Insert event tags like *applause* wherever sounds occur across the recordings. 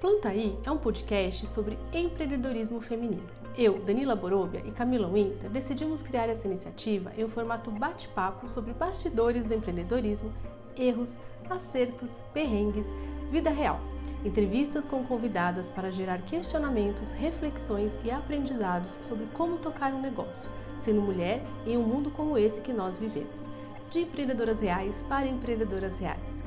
Plantaí é um podcast sobre empreendedorismo feminino. Eu, Danila Borobia e Camila Winter decidimos criar essa iniciativa em um formato bate-papo sobre bastidores do empreendedorismo, erros, acertos, perrengues, vida real. Entrevistas com convidadas para gerar questionamentos, reflexões e aprendizados sobre como tocar um negócio, sendo mulher em um mundo como esse que nós vivemos. De empreendedoras reais para empreendedoras reais.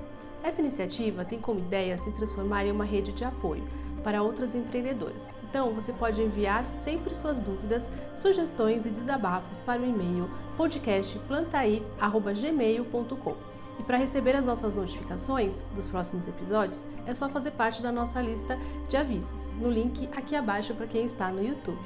Essa iniciativa tem como ideia se transformar em uma rede de apoio para outras empreendedoras. Então, você pode enviar sempre suas dúvidas, sugestões e desabafos para o e-mail podcastplantai@gmail.com. E para receber as nossas notificações dos próximos episódios, é só fazer parte da nossa lista de avisos, no link aqui abaixo para quem está no YouTube.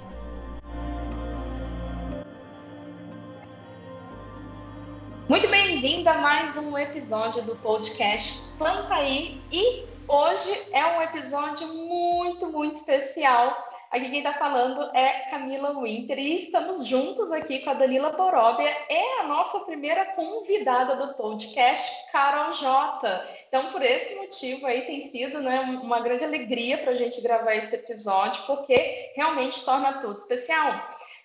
Muito bem-vinda a mais um episódio do podcast Plantaí e hoje é um episódio muito, muito especial. Aqui quem está falando é Camila Winter e estamos juntos aqui com a Danila Boróbia, é a nossa primeira convidada do podcast, Carol J. Então, por esse motivo aí tem sido né, uma grande alegria para a gente gravar esse episódio, porque realmente torna tudo especial.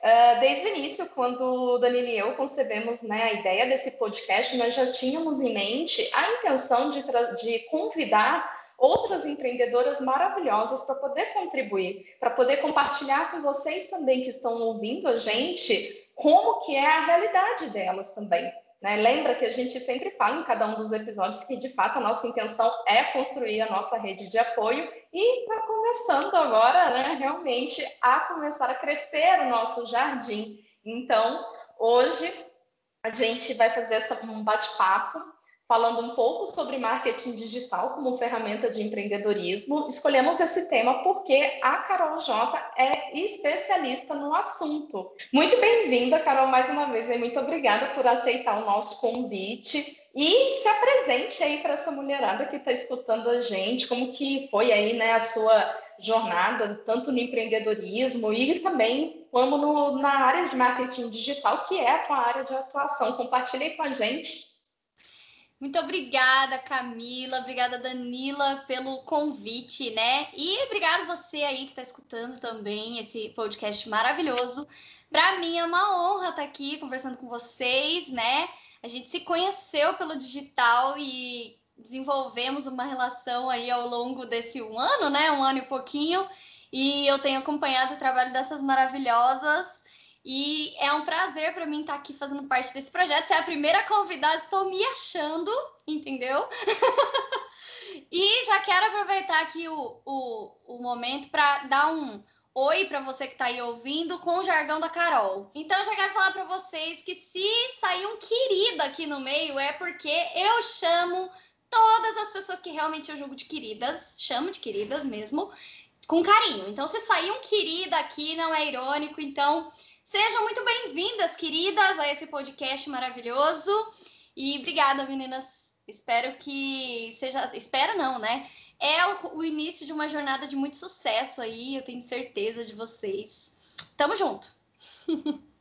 Uh, desde o início, quando o Danilo e eu concebemos né, a ideia desse podcast, nós já tínhamos em mente a intenção de, de convidar outras empreendedoras maravilhosas para poder contribuir, para poder compartilhar com vocês também que estão ouvindo a gente como que é a realidade delas também. Né? Lembra que a gente sempre fala em cada um dos episódios que, de fato, a nossa intenção é construir a nossa rede de apoio e está começando agora, né, realmente, a começar a crescer o nosso jardim. Então, hoje, a gente vai fazer essa, um bate-papo falando um pouco sobre marketing digital como ferramenta de empreendedorismo. Escolhemos esse tema porque a Carol J é especialista no assunto. Muito bem-vinda, Carol, mais uma vez, e muito obrigada por aceitar o nosso convite. E se apresente aí para essa mulherada que está escutando a gente, como que foi aí né, a sua jornada, tanto no empreendedorismo e também como no, na área de marketing digital, que é a tua área de atuação. Compartilhe com a gente. Muito obrigada, Camila. Obrigada, Danila, pelo convite, né? E obrigada você aí que está escutando também esse podcast maravilhoso. Para mim é uma honra estar tá aqui conversando com vocês, né? A gente se conheceu pelo digital e desenvolvemos uma relação aí ao longo desse um ano, né? Um ano e pouquinho. E eu tenho acompanhado o trabalho dessas maravilhosas e é um prazer para mim estar tá aqui fazendo parte desse projeto. Você é a primeira convidada, estou me achando, entendeu? *laughs* e já quero aproveitar aqui o, o, o momento para dar um oi para você que está aí ouvindo com o jargão da Carol. Então, já quero falar para vocês que se sair um querido aqui no meio é porque eu chamo todas as pessoas que realmente eu julgo de queridas, chamo de queridas mesmo, com carinho. Então, se sair um querida aqui, não é irônico, então Sejam muito bem-vindas, queridas, a esse podcast maravilhoso. E obrigada, meninas. Espero que seja. Espero não, né? É o, o início de uma jornada de muito sucesso aí, eu tenho certeza de vocês. Tamo junto! *laughs*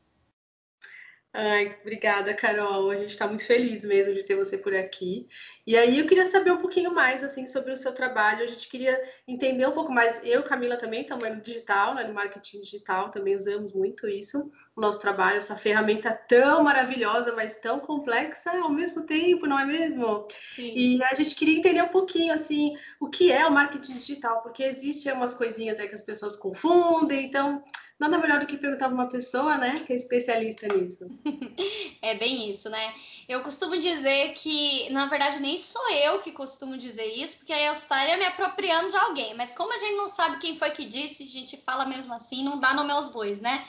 Ai, obrigada, Carol. A gente está muito feliz mesmo de ter você por aqui. E aí eu queria saber um pouquinho mais assim sobre o seu trabalho. A gente queria entender um pouco mais. Eu, Camila, também estamos no digital, né, no marketing digital, também usamos muito isso, o nosso trabalho, essa ferramenta tão maravilhosa, mas tão complexa ao mesmo tempo, não é mesmo? Sim. E a gente queria entender um pouquinho assim o que é o marketing digital, porque existem umas coisinhas aí que as pessoas confundem, então nada melhor do que perguntar para uma pessoa, né, que é especialista nisso. *laughs* É bem isso, né? Eu costumo dizer que, na verdade, nem sou eu que costumo dizer isso, porque aí eu estaria me apropriando de alguém, mas como a gente não sabe quem foi que disse, a gente fala mesmo assim, não dá nome aos bois, né?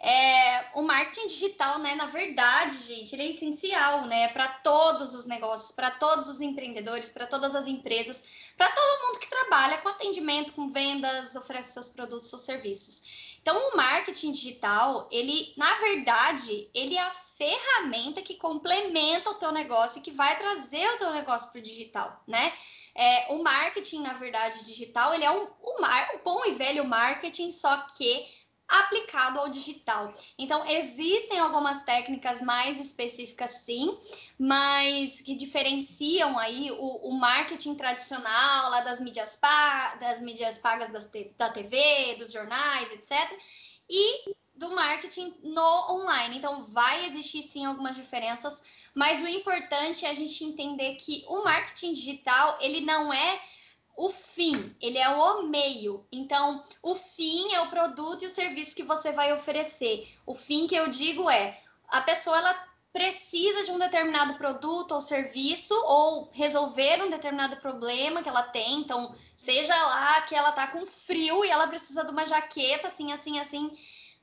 É, o marketing digital, né, na verdade, gente, ele é essencial, né, para todos os negócios, para todos os empreendedores, para todas as empresas, para todo mundo que trabalha com atendimento, com vendas, oferece seus produtos ou serviços. Então, o marketing digital, ele, na verdade, ele é a ferramenta que complementa o teu negócio e que vai trazer o teu negócio para o digital, né? É, o marketing, na verdade, digital, ele é um, um, um bom e velho marketing, só que aplicado ao digital. Então, existem algumas técnicas mais específicas, sim, mas que diferenciam aí o, o marketing tradicional lá das mídias, das mídias pagas das, da TV, dos jornais, etc. E do marketing no online. Então, vai existir sim algumas diferenças, mas o importante é a gente entender que o marketing digital, ele não é o fim, ele é o meio. Então, o fim é o produto e o serviço que você vai oferecer. O fim que eu digo é a pessoa ela precisa de um determinado produto ou serviço ou resolver um determinado problema que ela tem. Então, seja lá que ela tá com frio e ela precisa de uma jaqueta assim, assim, assim,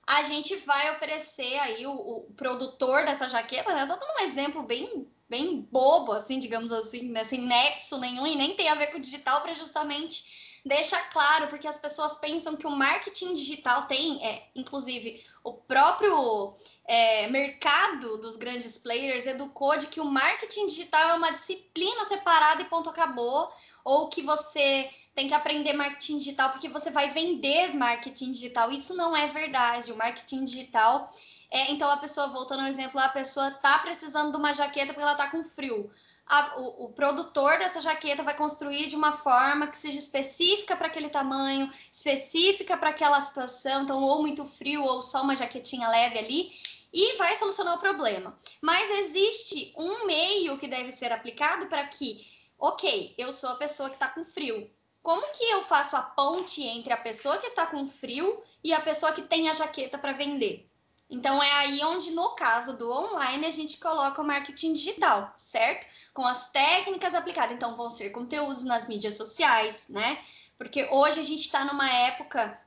a gente vai oferecer aí o, o produtor dessa jaqueta, né? Tô dando um exemplo bem bem bobo, assim, digamos assim, né? sem nexo nenhum e nem tem a ver com o digital para justamente deixar claro, porque as pessoas pensam que o marketing digital tem, é, inclusive, o próprio é, mercado dos grandes players educou de que o marketing digital é uma disciplina separada e ponto acabou, ou que você tem que aprender marketing digital porque você vai vender marketing digital. Isso não é verdade. O marketing digital é, então a pessoa, voltando ao exemplo, a pessoa tá precisando de uma jaqueta porque ela tá com frio. A, o, o, produtor dessa jaqueta vai construir de uma forma que seja específica para aquele tamanho, específica para aquela situação, então, ou muito frio, ou só uma jaquetinha leve ali, e vai solucionar o problema. Mas existe um meio que deve ser aplicado para que, ok, eu sou a pessoa que está com frio. Como que eu faço a ponte entre a pessoa que está com frio e a pessoa que tem a jaqueta para vender? Então é aí onde, no caso do online, a gente coloca o marketing digital, certo? Com as técnicas aplicadas. Então, vão ser conteúdos nas mídias sociais, né? Porque hoje a gente está numa época,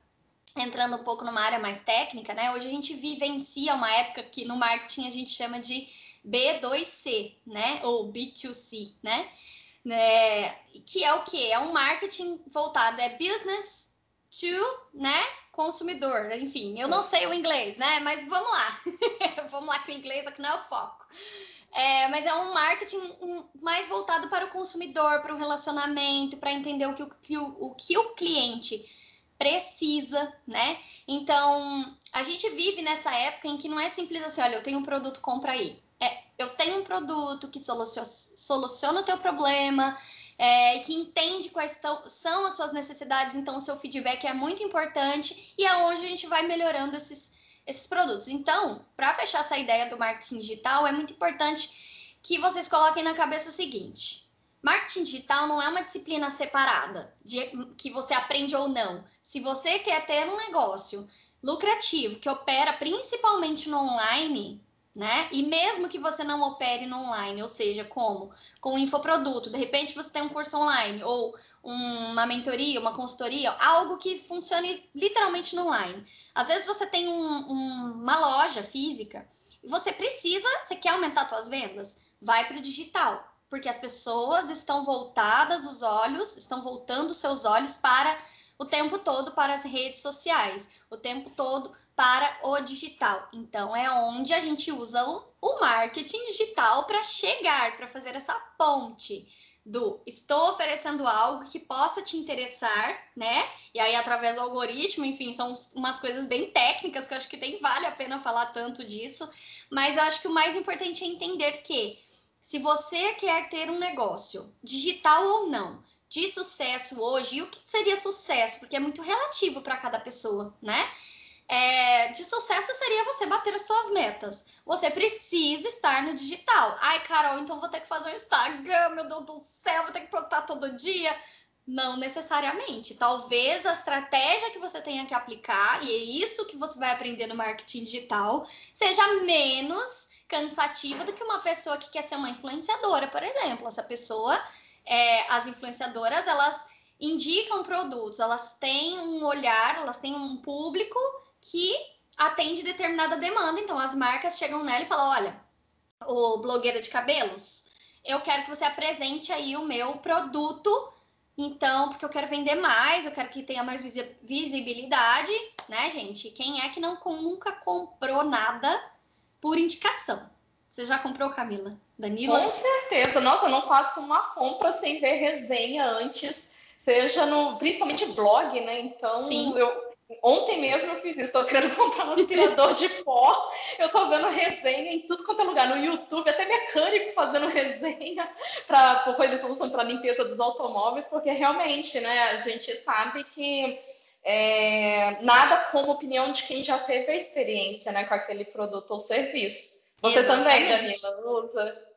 entrando um pouco numa área mais técnica, né? Hoje a gente vivencia uma época que no marketing a gente chama de B2C, né? Ou B2C, né? né? Que é o que? É um marketing voltado, é business to, né? consumidor, enfim, eu não sei o inglês, né? Mas vamos lá, *laughs* vamos lá que o inglês aqui não é o foco. É, mas é um marketing mais voltado para o consumidor, para o relacionamento, para entender o que o, que o, o que o cliente precisa, né? Então, a gente vive nessa época em que não é simples assim, olha, eu tenho um produto, compra aí. É, eu tenho um produto que soluciona, soluciona o teu problema, é, que entende quais são as suas necessidades, então o seu feedback é muito importante e é a gente vai melhorando esses, esses produtos. Então, para fechar essa ideia do marketing digital, é muito importante que vocês coloquem na cabeça o seguinte: marketing digital não é uma disciplina separada, de, que você aprende ou não. Se você quer ter um negócio lucrativo que opera principalmente no online, né? E mesmo que você não opere no online, ou seja, como? Com um infoproduto, de repente você tem um curso online, ou uma mentoria, uma consultoria, algo que funcione literalmente no online. Às vezes você tem um, um, uma loja física e você precisa, você quer aumentar suas vendas? Vai para o digital, porque as pessoas estão voltadas os olhos, estão voltando seus olhos para o tempo todo para as redes sociais, o tempo todo para o digital. Então, é onde a gente usa o, o marketing digital para chegar, para fazer essa ponte do estou oferecendo algo que possa te interessar, né? E aí, através do algoritmo, enfim, são umas coisas bem técnicas que eu acho que nem vale a pena falar tanto disso, mas eu acho que o mais importante é entender que se você quer ter um negócio, digital ou não, de sucesso hoje, e o que seria sucesso? Porque é muito relativo para cada pessoa, né? É, de sucesso seria você bater as suas metas. Você precisa estar no digital. Ai, Carol, então vou ter que fazer um Instagram, meu Deus do céu, vou ter que postar todo dia. Não necessariamente. Talvez a estratégia que você tenha que aplicar, e é isso que você vai aprender no marketing digital, seja menos cansativa do que uma pessoa que quer ser uma influenciadora, por exemplo. Essa pessoa é, as influenciadoras, elas indicam produtos, elas têm um olhar, elas têm um público que atende determinada demanda. Então, as marcas chegam nela e falam: olha, o blogueira de cabelos, eu quero que você apresente aí o meu produto. Então, porque eu quero vender mais, eu quero que tenha mais visibilidade, né, gente? Quem é que não nunca comprou nada por indicação? Você já comprou, Camila? Danila? Com certeza. Nossa, eu não faço uma compra sem ver resenha antes, seja no, principalmente blog, né? Então, Sim. eu Ontem mesmo eu fiz isso, estou querendo *laughs* comprar um aspirador de pó. Eu estou vendo resenha em tudo quanto é lugar, no YouTube, até mecânico fazendo *laughs* resenha para coisas usam para limpeza dos automóveis, porque realmente, né, a gente sabe que é, nada como opinião de quem já teve a experiência, né, com aquele produto ou serviço. Você Exatamente. também, Danila, usa?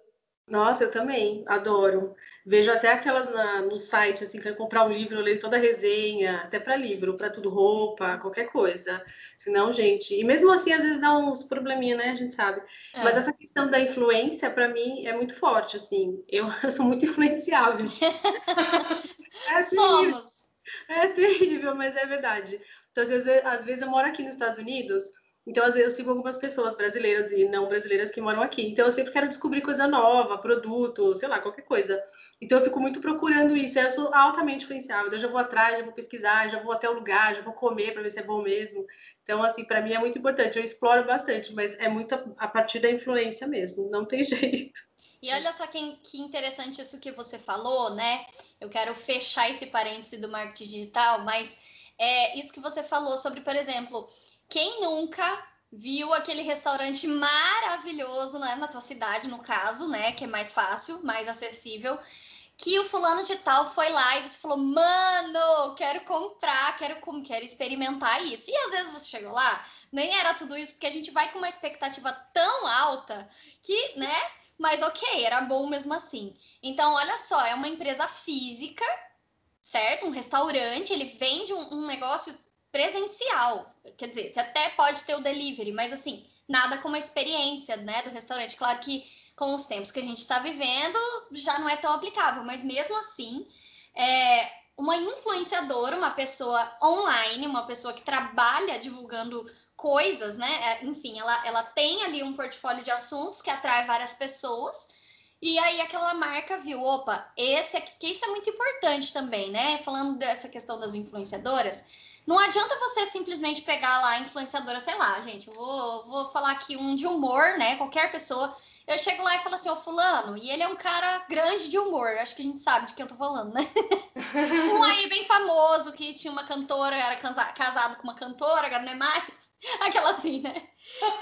Nossa, eu também, adoro. Vejo até aquelas na, no site, assim, quero comprar um livro, eu leio toda a resenha, até para livro, para tudo, roupa, qualquer coisa. Senão, gente. E mesmo assim, às vezes dá uns probleminha, né? A gente sabe. É. Mas essa questão da influência, para mim, é muito forte, assim. Eu, *laughs* eu sou muito influenciável. *laughs* é Somos. É terrível, mas é verdade. Então, às vezes, às vezes eu moro aqui nos Estados Unidos. Então, às vezes, eu sigo algumas pessoas brasileiras e não brasileiras que moram aqui. Então, eu sempre quero descobrir coisa nova, produto, sei lá, qualquer coisa. Então, eu fico muito procurando isso. Eu sou altamente influenciável. Eu já vou atrás, já vou pesquisar, já vou até o lugar, já vou comer para ver se é bom mesmo. Então, assim, para mim é muito importante. Eu exploro bastante, mas é muito a partir da influência mesmo. Não tem *laughs* jeito. E olha só que, que interessante isso que você falou, né? Eu quero fechar esse parêntese do marketing digital, mas é isso que você falou sobre, por exemplo quem nunca viu aquele restaurante maravilhoso né, na tua cidade, no caso, né? Que é mais fácil, mais acessível. Que o fulano de tal foi lá e você falou, mano, quero comprar, quero, quero experimentar isso. E às vezes você chegou lá, nem era tudo isso, porque a gente vai com uma expectativa tão alta que, né? Mas ok, era bom mesmo assim. Então, olha só, é uma empresa física, certo? Um restaurante, ele vende um, um negócio presencial. Quer dizer, você até pode ter o delivery, mas assim, nada como a experiência né, do restaurante. Claro que com os tempos que a gente está vivendo já não é tão aplicável, mas mesmo assim, é, uma influenciadora, uma pessoa online, uma pessoa que trabalha divulgando coisas, né? É, enfim, ela, ela tem ali um portfólio de assuntos que atrai várias pessoas. E aí aquela marca viu, opa, esse aqui, que isso é muito importante também, né? Falando dessa questão das influenciadoras, não adianta você simplesmente pegar lá a influenciadora, sei lá, gente, eu vou, vou falar aqui um de humor, né? Qualquer pessoa. Eu chego lá e falo assim, ô fulano, e ele é um cara grande de humor, acho que a gente sabe de quem eu tô falando, né? *laughs* um aí bem famoso, que tinha uma cantora, era casado com uma cantora, agora não é mais. *laughs* Aquela assim, né?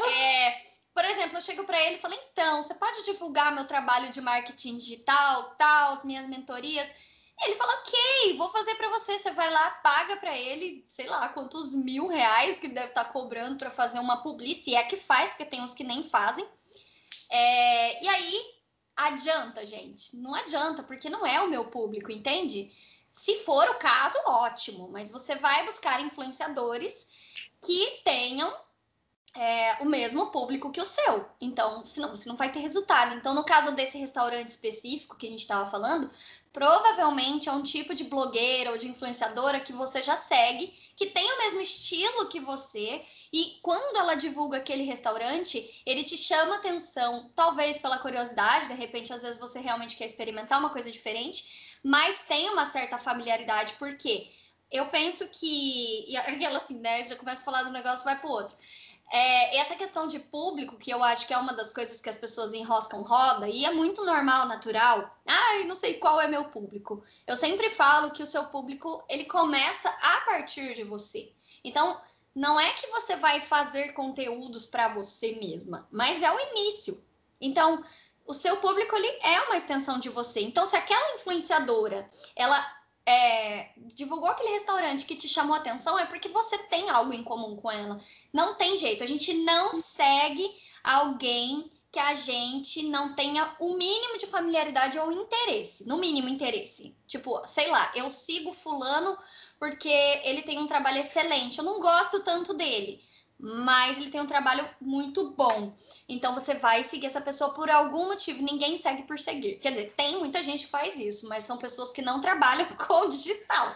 É, por exemplo, eu chego para ele e falo, então, você pode divulgar meu trabalho de marketing digital, tal, as minhas mentorias? Ele fala, ok, vou fazer para você. Você vai lá, paga para ele, sei lá, quantos mil reais que ele deve estar tá cobrando para fazer uma publicidade, é que faz, porque tem uns que nem fazem. É, e aí, adianta, gente? Não adianta, porque não é o meu público, entende? Se for o caso, ótimo, mas você vai buscar influenciadores que tenham é, o mesmo público que o seu. Então, senão você não vai ter resultado. Então, no caso desse restaurante específico que a gente estava falando, provavelmente é um tipo de blogueira ou de influenciadora que você já segue, que tem o mesmo estilo que você, e quando ela divulga aquele restaurante, ele te chama atenção, talvez pela curiosidade, de repente, às vezes você realmente quer experimentar uma coisa diferente, mas tem uma certa familiaridade, porque eu penso que. E aquela assim, né? Já começa a falar do negócio, vai pro outro. É, essa questão de público, que eu acho que é uma das coisas que as pessoas enroscam roda, e é muito normal, natural. Ai, não sei qual é meu público. Eu sempre falo que o seu público, ele começa a partir de você. Então, não é que você vai fazer conteúdos para você mesma, mas é o início. Então, o seu público ele é uma extensão de você. Então, se aquela influenciadora, ela é, divulgou aquele restaurante que te chamou atenção, é porque você tem algo em comum com ela. Não tem jeito. A gente não segue alguém que a gente não tenha o mínimo de familiaridade ou interesse. No mínimo, interesse. Tipo, sei lá, eu sigo Fulano porque ele tem um trabalho excelente. Eu não gosto tanto dele mas ele tem um trabalho muito bom. Então você vai seguir essa pessoa por algum motivo. Ninguém segue por seguir. Quer dizer, tem muita gente que faz isso, mas são pessoas que não trabalham *laughs* com o digital.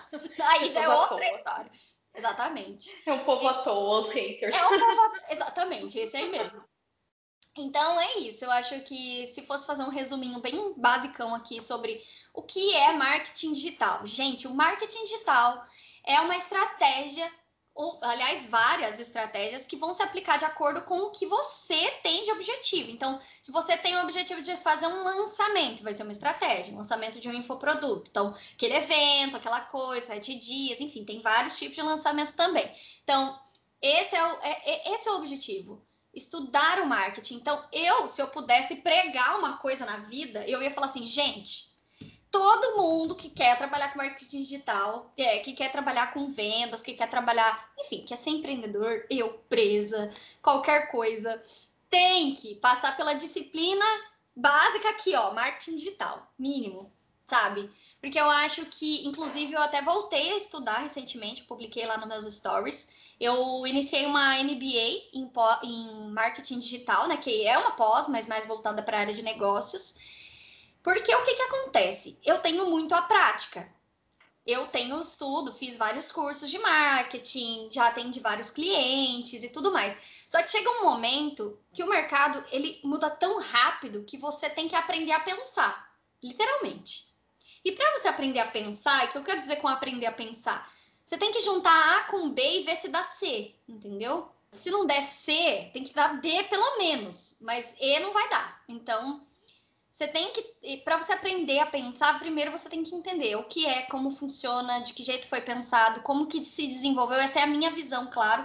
Aí já é outra história. Exatamente. É um povo e... à toa, os haters. É um povo à... *laughs* Exatamente, esse aí mesmo. Então é isso. Eu acho que se fosse fazer um resuminho bem basicão aqui sobre o que é marketing digital. Gente, o marketing digital é uma estratégia ou, aliás, várias estratégias que vão se aplicar de acordo com o que você tem de objetivo. Então, se você tem o objetivo de fazer um lançamento, vai ser uma estratégia, lançamento de um infoproduto. Então, aquele evento, aquela coisa, sete dias, enfim, tem vários tipos de lançamento também. Então, esse é o, é, é, esse é o objetivo. Estudar o marketing. Então, eu, se eu pudesse pregar uma coisa na vida, eu ia falar assim, gente, todo mundo que quer trabalhar com marketing digital, que, é, que quer trabalhar com vendas, que quer trabalhar, enfim, quer ser empreendedor, eu presa, qualquer coisa, tem que passar pela disciplina básica aqui, ó, marketing digital, mínimo, sabe? Porque eu acho que, inclusive, eu até voltei a estudar recentemente, publiquei lá nos meus stories. Eu iniciei uma MBA em, em marketing digital, né? Que é uma pós, mas mais voltada para a área de negócios. Porque o que, que acontece? Eu tenho muito a prática. Eu tenho estudo, fiz vários cursos de marketing, já atendi vários clientes e tudo mais. Só que chega um momento que o mercado ele muda tão rápido que você tem que aprender a pensar, literalmente. E para você aprender a pensar, o que eu quero dizer com aprender a pensar? Você tem que juntar A com B e ver se dá C, entendeu? Se não der C, tem que dar D pelo menos, mas E não vai dar. Então, você tem que, para você aprender a pensar, primeiro você tem que entender o que é, como funciona, de que jeito foi pensado, como que se desenvolveu. Essa é a minha visão, claro.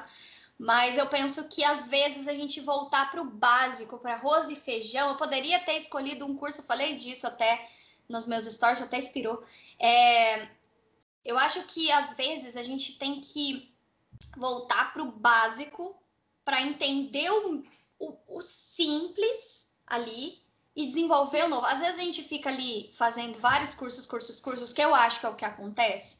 Mas eu penso que às vezes a gente voltar para o básico, para arroz e feijão, eu poderia ter escolhido um curso, eu falei disso até nos meus stories, até inspirou. É, eu acho que às vezes a gente tem que voltar para o básico para entender o, o, o simples ali e desenvolver o novo. Às vezes a gente fica ali fazendo vários cursos, cursos, cursos, que eu acho que é o que acontece.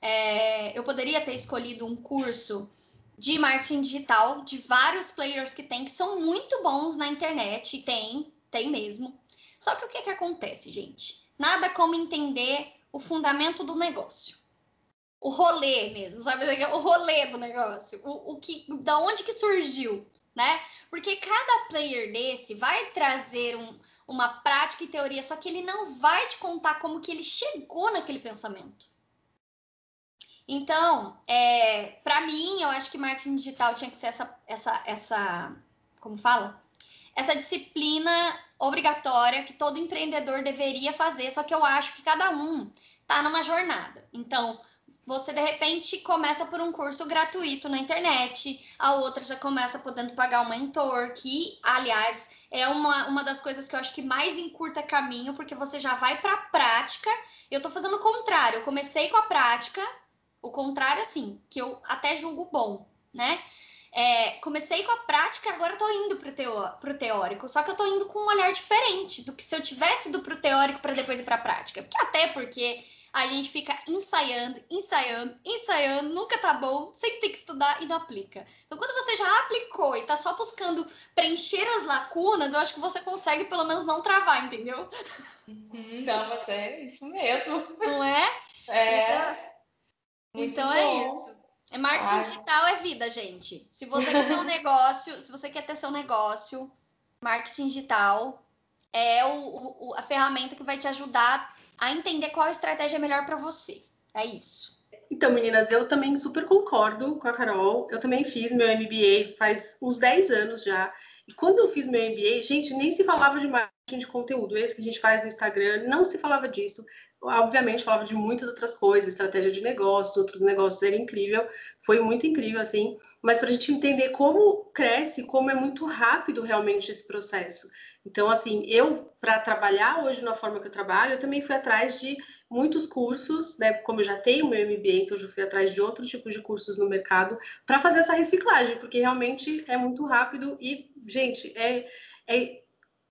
É, eu poderia ter escolhido um curso de marketing digital de vários players que tem, que são muito bons na internet, tem, tem mesmo. Só que o que, que acontece, gente? Nada como entender o fundamento do negócio. O rolê mesmo, sabe? O rolê do negócio. O, o que, da onde que surgiu, né? Porque cada player desse vai trazer um, uma prática e teoria, só que ele não vai te contar como que ele chegou naquele pensamento. Então, é, para mim, eu acho que marketing digital tinha que ser essa, essa, essa, como fala? Essa disciplina obrigatória que todo empreendedor deveria fazer, só que eu acho que cada um tá numa jornada. Então, você de repente começa por um curso gratuito na internet, a outra já começa podendo pagar um mentor, que, aliás, é uma, uma das coisas que eu acho que mais encurta caminho, porque você já vai para a prática. Eu estou fazendo o contrário, eu comecei com a prática, o contrário, assim, que eu até julgo bom, né? É, comecei com a prática, agora estou indo para o teó teórico. Só que eu estou indo com um olhar diferente do que se eu tivesse ido para o teórico para depois ir para a prática. Até porque a gente fica ensaiando, ensaiando, ensaiando, nunca tá bom, sempre tem que estudar e não aplica. Então, quando você já aplicou e tá só buscando preencher as lacunas, eu acho que você consegue pelo menos não travar, entendeu? Uhum, não, mas é isso mesmo. Não é? É. Então, então é isso. É marketing Ai. digital é vida, gente. Se você quer ter um *laughs* negócio, se você quer ter seu negócio, marketing digital é o, o, a ferramenta que vai te ajudar a entender qual estratégia é melhor para você. É isso. Então, meninas, eu também super concordo com a Carol. Eu também fiz meu MBA faz uns 10 anos já. E quando eu fiz meu MBA, gente, nem se falava de marketing de conteúdo. Esse que a gente faz no Instagram, não se falava disso. Obviamente, falava de muitas outras coisas, estratégia de negócios, outros negócios, era incrível. Foi muito incrível, assim. Mas para a gente entender como cresce, como é muito rápido realmente esse processo. Então, assim, eu, para trabalhar hoje na forma que eu trabalho, eu também fui atrás de muitos cursos, né? Como eu já tenho meu MBA, então eu fui atrás de outros tipos de cursos no mercado para fazer essa reciclagem, porque realmente é muito rápido e, gente, é, é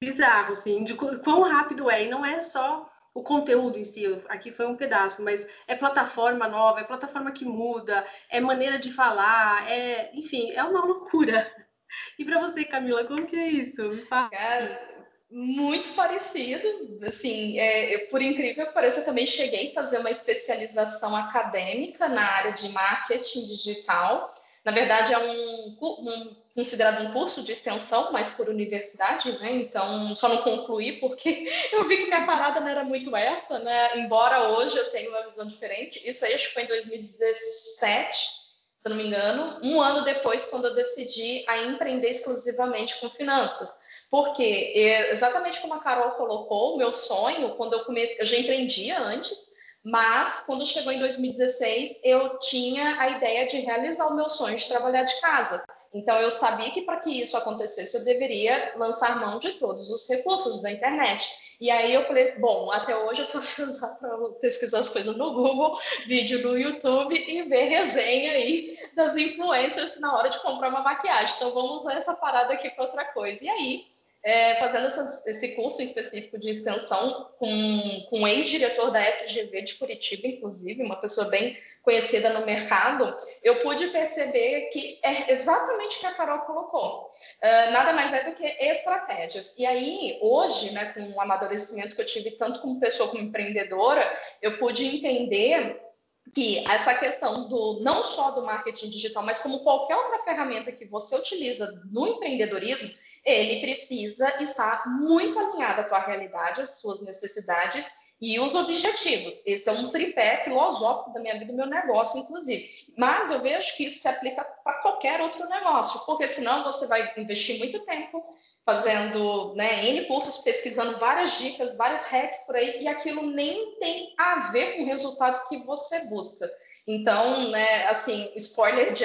bizarro, assim, de quão rápido é. E não é só o conteúdo em si, aqui foi um pedaço, mas é plataforma nova, é plataforma que muda, é maneira de falar, é, enfim, é uma loucura. *laughs* E para você, Camila, como que é isso? Me fala. Cara, muito parecido. Assim, é, por incrível que pareça, eu também cheguei a fazer uma especialização acadêmica na área de marketing digital. Na verdade, é um, um, considerado um curso de extensão, mas por universidade, né? Então, só não concluí porque *laughs* eu vi que minha parada não era muito essa, né? Embora hoje eu tenha uma visão diferente. Isso aí acho que foi em 2017 se não me engano, um ano depois, quando eu decidi a empreender exclusivamente com finanças. Porque, exatamente como a Carol colocou, o meu sonho, quando eu comecei, eu já empreendia antes, mas quando chegou em 2016, eu tinha a ideia de realizar o meu sonho de trabalhar de casa. Então, eu sabia que para que isso acontecesse, eu deveria lançar mão de todos os recursos da internet. E aí eu falei, bom, até hoje eu só *laughs* sei usar para pesquisar as coisas no Google, vídeo no YouTube e ver resenha aí das influencers na hora de comprar uma maquiagem. Então, vamos usar essa parada aqui para outra coisa. E aí, é, fazendo essas, esse curso específico de extensão com, com um ex-diretor da FGV de Curitiba, inclusive, uma pessoa bem conhecida no mercado, eu pude perceber que é exatamente o que a Carol colocou. Uh, nada mais é do que estratégias. E aí, hoje, né, com o amadurecimento que eu tive tanto como pessoa como empreendedora, eu pude entender que essa questão do não só do marketing digital, mas como qualquer outra ferramenta que você utiliza no empreendedorismo, ele precisa estar muito alinhado à tua realidade, às suas necessidades e os objetivos. Esse é um tripé filosófico da minha vida, do meu negócio, inclusive. Mas eu vejo que isso se aplica para qualquer outro negócio, porque senão você vai investir muito tempo fazendo né, N cursos, pesquisando várias dicas, várias hacks por aí, e aquilo nem tem a ver com o resultado que você busca. Então, né, assim, spoiler de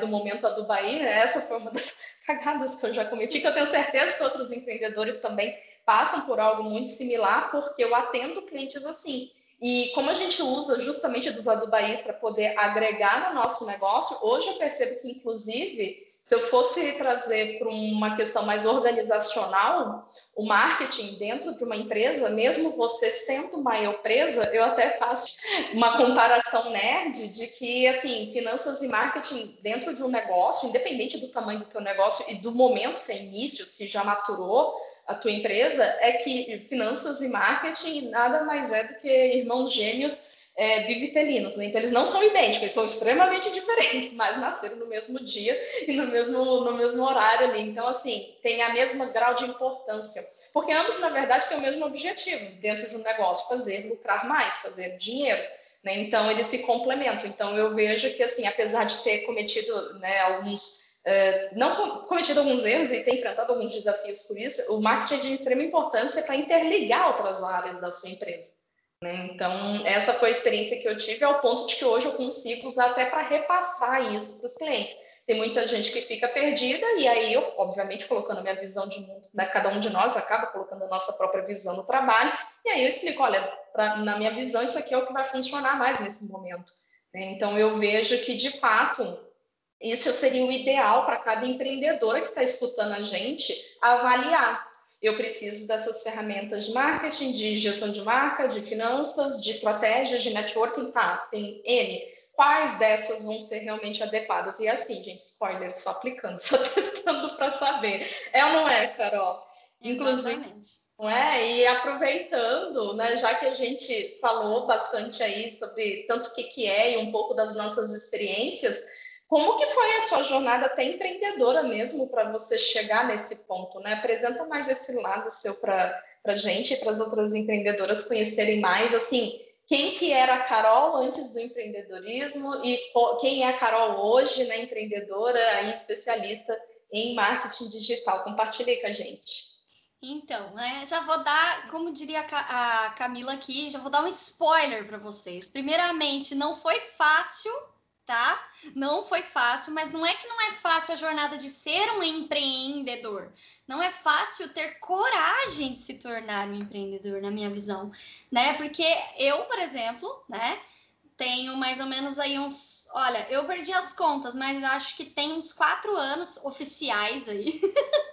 do momento a né, essa foi uma das *laughs* cagadas que eu já cometi, que eu tenho certeza que outros empreendedores também passam por algo muito similar, porque eu atendo clientes assim. E como a gente usa justamente dos adubaís para poder agregar no nosso negócio, hoje eu percebo que, inclusive, se eu fosse trazer para uma questão mais organizacional, o marketing dentro de uma empresa, mesmo você sendo uma empresa, eu até faço uma comparação nerd de que, assim, finanças e marketing dentro de um negócio, independente do tamanho do teu negócio e do momento, se é início, se já maturou, a tua empresa é que finanças e marketing nada mais é do que irmãos gêmeos é, bivitelinos, né? Então eles não são idênticos, eles são extremamente diferentes, *laughs* mas nasceram no mesmo dia e no mesmo, no mesmo horário ali. Então, assim, tem a mesma grau de importância. Porque ambos, na verdade, têm o mesmo objetivo dentro de um negócio, fazer lucrar mais, fazer dinheiro. Né? Então, eles se complementam. Então, eu vejo que, assim, apesar de ter cometido né, alguns Uh, não cometido alguns erros e tem enfrentado alguns desafios por isso, o marketing é de extrema importância para interligar outras áreas da sua empresa. Né? Então, essa foi a experiência que eu tive, ao ponto de que hoje eu consigo usar até para repassar isso para os clientes. Tem muita gente que fica perdida, e aí eu, obviamente, colocando a minha visão de mundo, né? cada um de nós acaba colocando a nossa própria visão no trabalho, e aí eu explico: olha, pra, na minha visão, isso aqui é o que vai funcionar mais nesse momento. Né? Então, eu vejo que, de fato, isso seria o ideal para cada empreendedora que está escutando a gente avaliar. Eu preciso dessas ferramentas de marketing, de gestão de marca, de finanças, de estratégias, de networking, tá? Tem N. Quais dessas vão ser realmente adequadas? E assim, gente, spoiler, só aplicando, *laughs* só testando para saber. É ou não é, Carol? Inclusive, não é? E aproveitando, né, já que a gente falou bastante aí sobre tanto o que, que é e um pouco das nossas experiências, como que foi a sua jornada até empreendedora mesmo para você chegar nesse ponto, né? Apresenta mais esse lado seu para a gente e para as outras empreendedoras conhecerem mais, assim, quem que era a Carol antes do empreendedorismo e quem é a Carol hoje, né, empreendedora e especialista em marketing digital. Compartilhe com a gente. Então, né, já vou dar, como diria a Camila aqui, já vou dar um spoiler para vocês. Primeiramente, não foi fácil tá? Não foi fácil, mas não é que não é fácil a jornada de ser um empreendedor. Não é fácil ter coragem de se tornar um empreendedor, na minha visão, né? Porque eu, por exemplo, né, tenho mais ou menos aí uns. Olha, eu perdi as contas, mas acho que tem uns quatro anos oficiais aí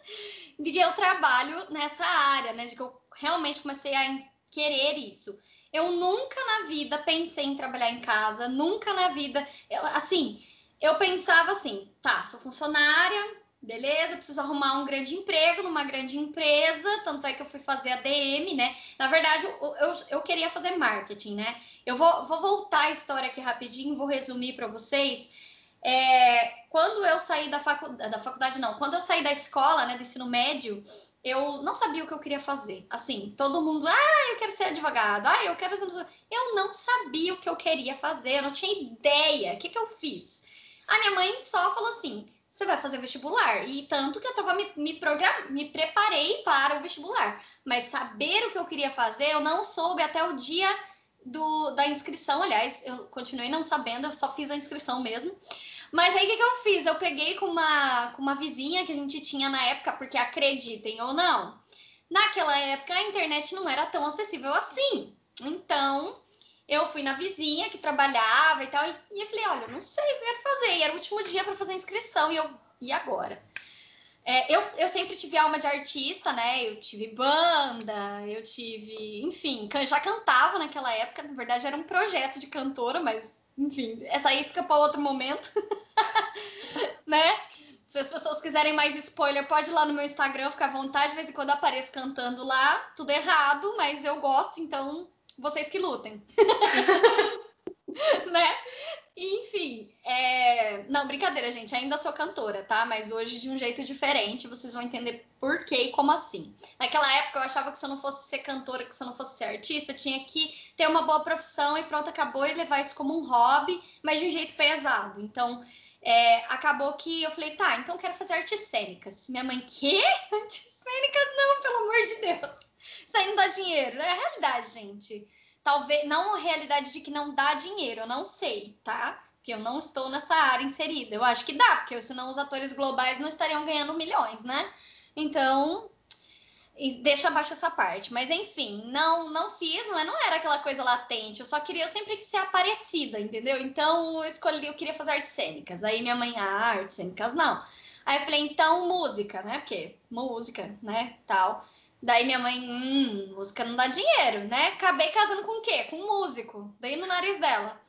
*laughs* de que eu trabalho nessa área, né? De que eu realmente comecei a querer isso. Eu nunca na vida pensei em trabalhar em casa, nunca na vida. Eu, assim, eu pensava assim, tá, sou funcionária, beleza, preciso arrumar um grande emprego numa grande empresa, tanto é que eu fui fazer a DM, né? Na verdade, eu, eu, eu queria fazer marketing, né? Eu vou, vou voltar a história aqui rapidinho, vou resumir para vocês. É, quando eu saí da faculdade, da faculdade não, quando eu saí da escola, né, do ensino médio, eu não sabia o que eu queria fazer. Assim, todo mundo, ah, eu quero ser advogado, ah, eu quero ser. Eu não sabia o que eu queria fazer, eu não tinha ideia. O que, que eu fiz? A minha mãe só falou assim: você vai fazer vestibular. E tanto que eu tava me, me, program... me preparei para o vestibular. Mas saber o que eu queria fazer, eu não soube até o dia do, da inscrição. Aliás, eu continuei não sabendo, eu só fiz a inscrição mesmo. Mas aí o que, que eu fiz? Eu peguei com uma, com uma vizinha que a gente tinha na época, porque acreditem ou não, naquela época a internet não era tão acessível assim. Então, eu fui na vizinha que trabalhava e tal, e, e eu falei, olha, eu não sei o que eu ia fazer. E era o último dia para fazer a inscrição, e eu, e agora? É, eu, eu sempre tive alma de artista, né? Eu tive banda, eu tive, enfim, já cantava naquela época. Na verdade, era um projeto de cantora, mas, enfim, essa aí fica para outro momento, *laughs* né? Se as pessoas quiserem mais spoiler, pode ir lá no meu Instagram, fica à vontade. De vez em quando apareço cantando lá, tudo errado, mas eu gosto, então vocês que lutem. *laughs* né? Enfim, é... não, brincadeira, gente. Ainda sou cantora, tá? Mas hoje de um jeito diferente. Vocês vão entender por quê e como assim. Naquela época eu achava que se eu não fosse ser cantora, que se eu não fosse ser artista, tinha que ter uma boa profissão e pronto, acabou e levar isso como um hobby, mas de um jeito pesado. Então, é, acabou que eu falei, tá, então quero fazer artes cênicas. Minha mãe, quê? Artes cênicas? Não, pelo amor de Deus. Isso aí não dá dinheiro. É a realidade, gente. Talvez, não a realidade de que não dá dinheiro, eu não sei, tá? Porque eu não estou nessa área inserida. Eu acho que dá, porque senão os atores globais não estariam ganhando milhões, né? Então, deixa abaixo essa parte. Mas enfim, não não fiz, não, não era aquela coisa latente. Eu só queria, sempre quis ser aparecida, entendeu? Então eu escolhi, eu queria fazer artes cênicas. Aí minha mãe, ah, artes cênicas não. Aí eu falei, então música, né? Porque música, né? Tal. Daí minha mãe, hum, música não dá dinheiro, né? Acabei casando com o quê? Com um músico. Daí no nariz dela.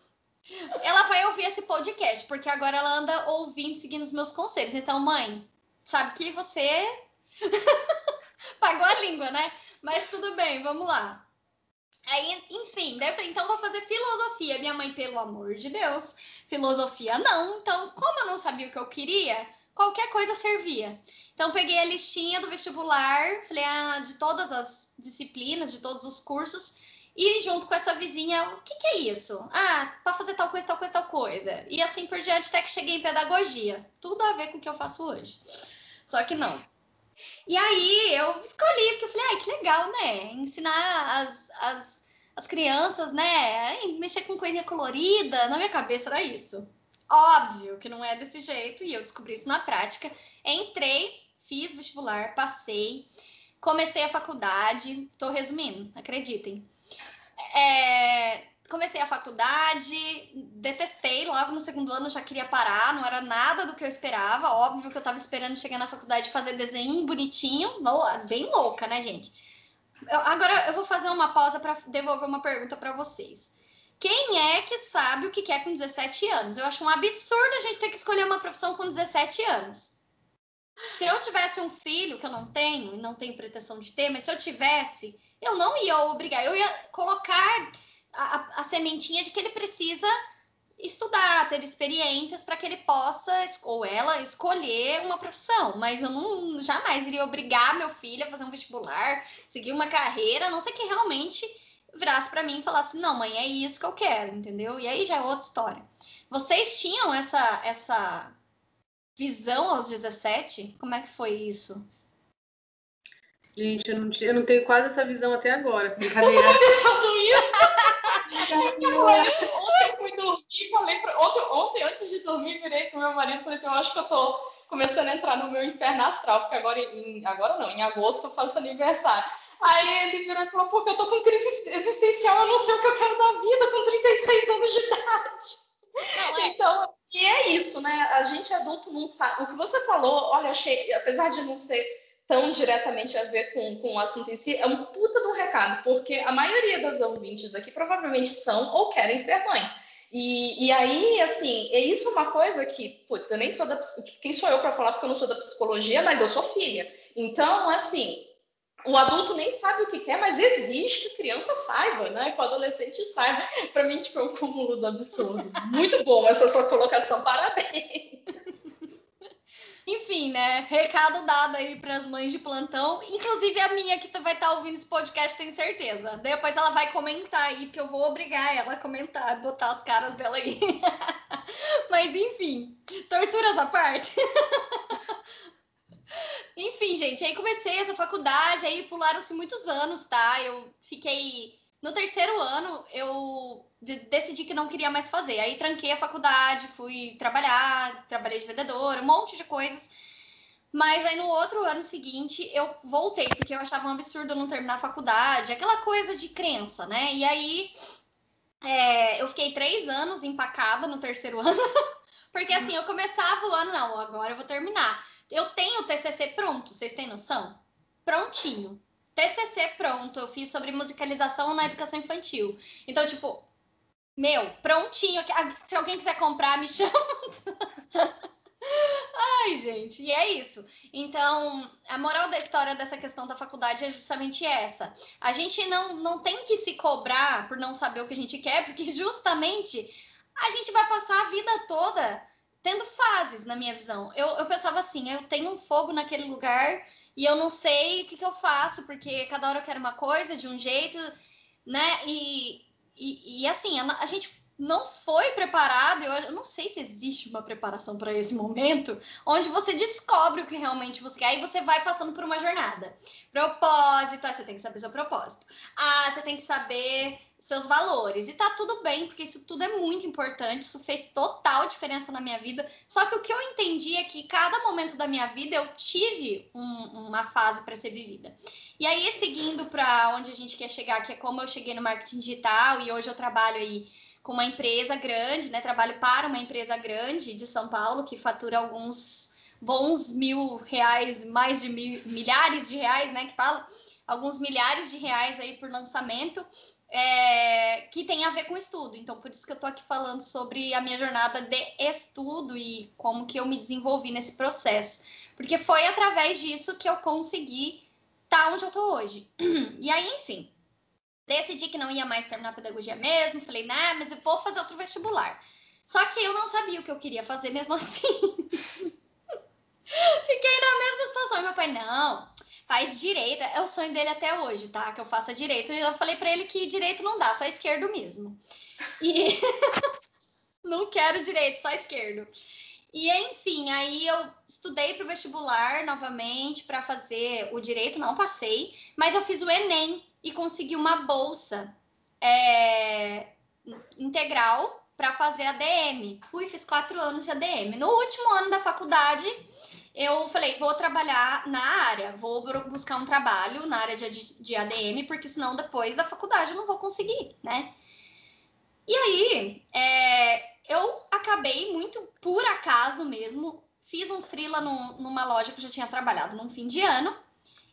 Ela vai ouvir esse podcast, porque agora ela anda ouvindo, seguindo os meus conselhos. Então, mãe, sabe que você *laughs* pagou a língua, né? Mas tudo bem, vamos lá. Aí, enfim, daí eu falei, então vou fazer filosofia. Minha mãe, pelo amor de Deus, filosofia não. Então, como eu não sabia o que eu queria, qualquer coisa servia. Então, peguei a listinha do vestibular, falei, ah, de todas as disciplinas, de todos os cursos, e junto com essa vizinha, o que, que é isso? Ah, para fazer tal coisa, tal coisa, tal coisa. E assim por diante, até que cheguei em pedagogia. Tudo a ver com o que eu faço hoje. Só que não. E aí eu escolhi, porque eu falei, ai, que legal, né? Ensinar as, as, as crianças, né? Mexer com coisinha colorida. Na minha cabeça era isso. Óbvio que não é desse jeito, e eu descobri isso na prática. Entrei, fiz vestibular, passei, comecei a faculdade, tô resumindo, acreditem. É, comecei a faculdade, detestei, logo no segundo ano já queria parar, não era nada do que eu esperava. Óbvio que eu tava esperando chegar na faculdade fazer desenho bonitinho, bem louca, né, gente? Eu, agora eu vou fazer uma pausa para devolver uma pergunta para vocês. Quem é que sabe o que quer com 17 anos? Eu acho um absurdo a gente ter que escolher uma profissão com 17 anos. Se eu tivesse um filho, que eu não tenho, e não tenho pretensão de ter, mas se eu tivesse, eu não ia obrigar, eu ia colocar a, a, a sementinha de que ele precisa estudar, ter experiências para que ele possa, ou ela, escolher uma profissão. Mas eu não jamais iria obrigar meu filho a fazer um vestibular, seguir uma carreira, a não ser que realmente virasse para mim e falasse: não, mãe, é isso que eu quero, entendeu? E aí já é outra história. Vocês tinham essa, essa visão aos 17? Como é que foi isso? Gente, eu não, eu não tenho quase essa visão até agora. *laughs* Brincadeira. *laughs* ontem eu fui dormir, falei pra, ontem, ontem, antes de dormir, virei pro meu marido e falei assim: eu acho que eu tô começando a entrar no meu inferno astral, porque agora, em, agora não, em agosto eu faço aniversário. Aí ele virou e falou, porque eu tô com crise existencial, eu não sei o que eu quero da vida com 36 anos de idade. Não, é. Então, e é isso, né? A gente adulto não sabe. O que você falou, olha, achei, apesar de não ser tão diretamente a ver com, com o assunto em si, é um puta do recado, porque a maioria das ouvintes aqui provavelmente são ou querem ser mães. E, e aí, assim, é isso uma coisa que, putz, eu nem sou da. Quem sou eu para falar porque eu não sou da psicologia, mas eu sou filha. Então, assim, o adulto nem sabe o que quer, mas existe que a criança saiba, né? Que o adolescente saiba. Para mim, tipo, é um cúmulo do absurdo. Muito bom essa sua colocação, parabéns. Enfim, né? Recado dado aí para as mães de plantão, inclusive a minha que vai estar tá ouvindo esse podcast, tenho certeza. Depois ela vai comentar aí, porque eu vou obrigar ela a comentar, botar as caras dela aí. *laughs* Mas enfim, torturas à parte. *laughs* enfim, gente, aí comecei essa faculdade, aí pularam-se muitos anos, tá? Eu fiquei no terceiro ano, eu decidi que não queria mais fazer. Aí tranquei a faculdade, fui trabalhar, trabalhei de vendedora, um monte de coisas. Mas aí no outro ano seguinte eu voltei, porque eu achava um absurdo não terminar a faculdade, aquela coisa de crença, né? E aí é, eu fiquei três anos empacada no terceiro ano, *laughs* porque assim, eu começava o ano, não, agora eu vou terminar. Eu tenho o TCC pronto, vocês têm noção? Prontinho. TCC pronto, eu fiz sobre musicalização na educação infantil. Então, tipo, meu, prontinho. Se alguém quiser comprar, me *laughs* chama. Ai, gente, e é isso. Então, a moral da história dessa questão da faculdade é justamente essa. A gente não, não tem que se cobrar por não saber o que a gente quer, porque *laughs* justamente a gente vai passar a vida toda tendo fases, na minha visão. Eu, eu pensava assim, eu tenho um fogo naquele lugar e eu não sei o que, que eu faço, porque cada hora eu quero uma coisa de um jeito, né? E, e, e assim, a, a, gente não foi preparado, eu, não sei se existe uma preparação para esse momento, onde você descobre o que realmente você quer, aí você vai passando por uma jornada. Propósito, aí você tem que saber seu propósito. Ah, você tem que saber seus valores. E tá tudo bem, porque isso tudo é muito importante, isso fez total diferença na minha vida. Só que o que eu entendi é que cada momento da minha vida eu tive um, uma fase para ser vivida. E aí, seguindo para onde a gente quer chegar, que é como eu cheguei no marketing digital e hoje eu trabalho aí com uma empresa grande, né? Trabalho para uma empresa grande de São Paulo que fatura alguns bons mil reais, mais de mil, milhares de reais, né? Que fala alguns milhares de reais aí por lançamento é, que tem a ver com estudo. Então, por isso que eu estou aqui falando sobre a minha jornada de estudo e como que eu me desenvolvi nesse processo. Porque foi através disso que eu consegui estar tá onde eu estou hoje. *clears throat* E aí, enfim, decidi que não ia mais terminar pedagogia mesmo. Falei, né, mas eu vou fazer outro vestibular. Só que eu não sabia o que eu queria fazer mesmo *laughs* assim. *laughs* Fiquei na mesma situação. E meu pai, não, faz direito. É o sonho dele até hoje, tá? Que eu faça direito. Eu falei para ele que direito não dá, só esquerdo mesmo. E *laughs* não quero direito, só esquerdo. E enfim, aí eu estudei para o vestibular novamente para fazer o direito, não passei, mas eu fiz o Enem e consegui uma bolsa é, integral para fazer ADM. Fui, fiz quatro anos de ADM. No último ano da faculdade, eu falei, vou trabalhar na área, vou buscar um trabalho na área de, de ADM, porque senão depois da faculdade eu não vou conseguir, né? E aí, é, eu acabei muito por acaso mesmo, fiz um freela no, numa loja que eu já tinha trabalhado num fim de ano,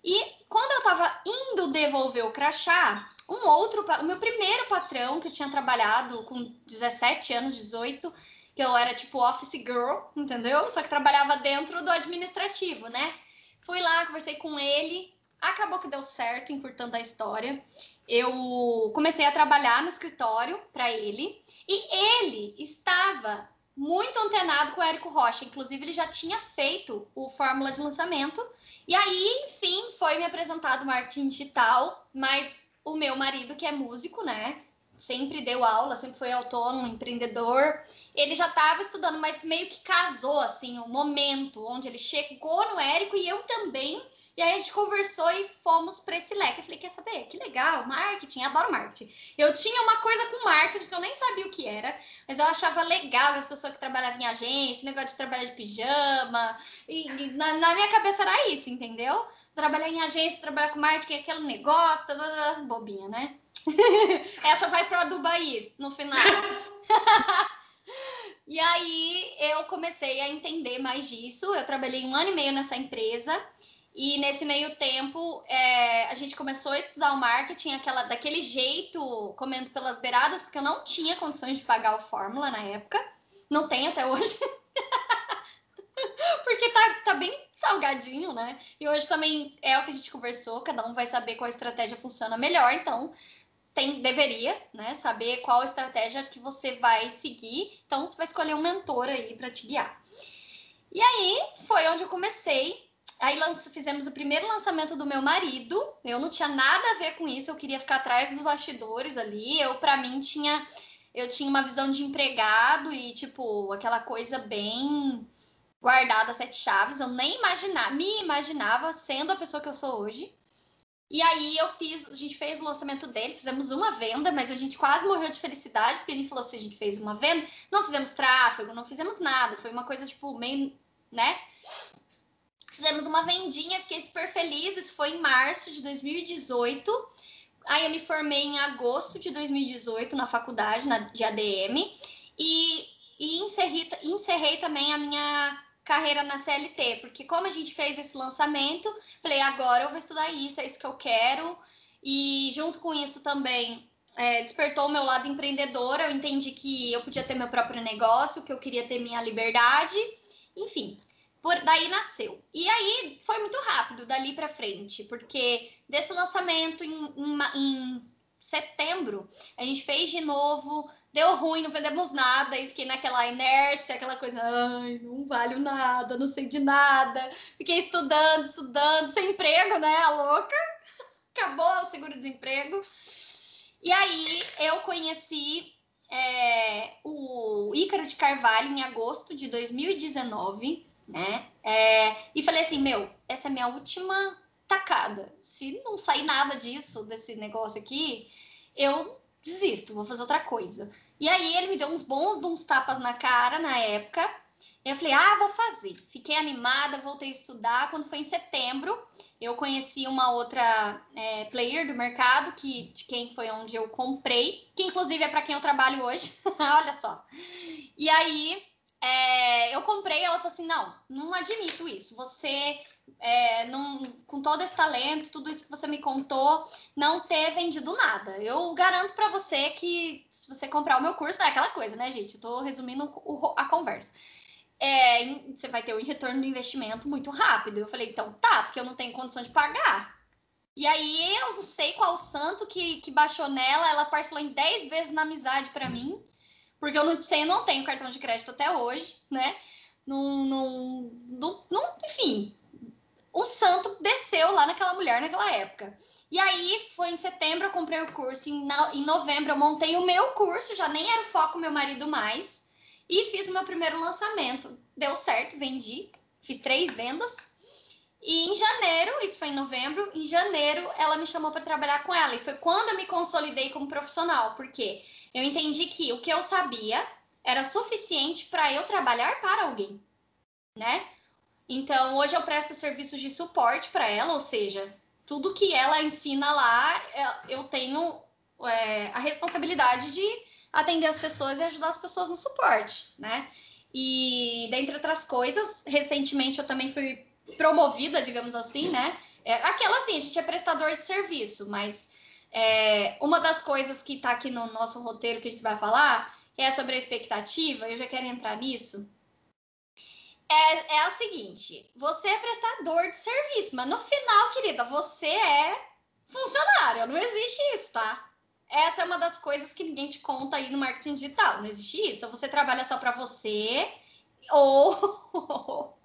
e quando eu tava indo devolver o crachá, um outro, o meu primeiro patrão que eu tinha trabalhado com 17 anos, 18, que eu era tipo office girl, entendeu? Só que trabalhava dentro do administrativo, né? Fui lá, conversei com ele, acabou que deu certo, encurtando a história. Eu comecei a trabalhar no escritório para ele e ele estava muito antenado com o Érico Rocha, inclusive ele já tinha feito o fórmula de lançamento. E aí, enfim, foi me apresentado marketing digital, mas o meu marido, que é músico, né? Sempre deu aula, sempre foi autônomo, empreendedor. Ele já estava estudando, mas meio que casou assim o momento onde ele chegou no Érico e eu também. E aí a gente conversou e fomos para esse leque. Eu falei, quer saber? Que legal, marketing, adoro marketing. Eu tinha uma coisa com marketing que eu nem sabia o que era, mas eu achava legal as pessoas que trabalhavam em agência, negócio de trabalhar de pijama. E, e na, na, minha cabeça era isso, entendeu? Trabalhar em agência, trabalhar com marketing, aquele negócio, tá, bobinha, né? *laughs* Essa vai para Dubai no final. *laughs* e aí eu comecei a entender mais disso. Eu trabalhei um ano e meio nessa empresa. E nesse meio tempo, é, a gente começou a estudar o marketing aquela, daquele jeito, comendo pelas beiradas, porque eu não tinha condições de pagar o Fórmula na época. Não tem até hoje. *laughs* porque tá, tá bem salgadinho, né? E hoje também é o que a gente conversou, cada um vai saber qual estratégia funciona melhor. Então, tem, deveria, né, saber qual estratégia que você vai seguir. Então, você vai escolher um mentor aí para te guiar. E aí foi onde eu comecei. Aí fizemos o primeiro lançamento do meu marido. Eu não tinha nada a ver com isso, eu queria ficar atrás dos bastidores ali. Eu, para mim, tinha eu tinha uma visão de empregado e, tipo, aquela coisa bem guardada sete chaves. Eu nem imaginava, me imaginava sendo a pessoa que eu sou hoje. E aí eu fiz, a gente fez o lançamento dele, fizemos uma venda, mas a gente quase morreu de felicidade, porque ele falou assim, a gente fez uma venda, não fizemos tráfego, não fizemos nada, foi uma coisa, tipo, meio, né? Fizemos uma vendinha, fiquei super feliz, isso foi em março de 2018. Aí eu me formei em agosto de 2018 na faculdade na, de ADM e, e encerrei, encerrei também a minha carreira na CLT, porque como a gente fez esse lançamento, falei, agora eu vou estudar isso, é isso que eu quero. E junto com isso também é, despertou o meu lado empreendedora, eu entendi que eu podia ter meu próprio negócio, que eu queria ter minha liberdade, enfim. Por, daí nasceu. E aí foi muito rápido, dali para frente, porque desse lançamento em, em, em, setembro, a gente fez de novo, deu ruim, não vendemos nada, e fiquei naquela inércia, aquela coisa, ai, não vale nada, não sei de nada. Fiquei estudando, estudando, sem emprego, né, a louca. *laughs* Acabou o seguro-desemprego. E aí eu conheci é, o Ícaro de Carvalho em agosto de 2019 né? É, e falei assim, meu, essa é minha última tacada. Se não sair nada disso, desse negócio aqui, eu desisto, vou fazer outra coisa. E aí ele me deu uns bons uns tapas na cara na época. Eu falei, ah, vou fazer. Fiquei animada, voltei a estudar. Quando foi em setembro, eu conheci uma outra é, player do mercado, que de quem foi onde eu comprei, que inclusive é para quem eu trabalho hoje. *laughs* Olha só. E aí é, eu comprei, ela falou assim: não, não admito isso. Você, é, não, com todo esse talento, tudo isso que você me contou, não ter vendido nada. Eu garanto para você que se você comprar o meu curso, é aquela coisa, né, gente? Eu tô resumindo o, a conversa. É, você vai ter um retorno do investimento muito rápido. Eu falei, então tá, porque eu não tenho condição de pagar. E aí eu não sei qual santo que, que baixou nela, ela parcelou em 10 vezes na amizade para mim porque eu não tenho, não tenho cartão de crédito até hoje, né? Não, não, não, não, enfim, um santo desceu lá naquela mulher naquela época. E aí foi em setembro eu comprei o curso, em novembro eu montei o meu curso, já nem era o foco meu marido mais, e fiz o meu primeiro lançamento. Deu certo, vendi, fiz três vendas. E em janeiro, isso foi em novembro, em janeiro ela me chamou para trabalhar com ela. E foi quando eu me consolidei como profissional, porque eu entendi que o que eu sabia era suficiente para eu trabalhar para alguém, né? Então, hoje eu presto serviços de suporte para ela, ou seja, tudo que ela ensina lá, é, eu tenho é, a responsabilidade de atender as pessoas e ajudar as pessoas no suporte, né? E, dentre outras coisas, recentemente eu também fui promovida, digamos assim, né? É, aquela assim, a gente é prestador de serviço, mas é, uma das coisas que está aqui no nosso roteiro que a gente vai falar é sobre a expectativa, eu já quero entrar nisso. É, é a seguinte: você é prestador de serviço, mas no final, querida, você é funcionário, não existe isso, tá? Essa é uma das coisas que ninguém te conta aí no marketing digital, não existe isso. Ou você trabalha só para você, ou *laughs*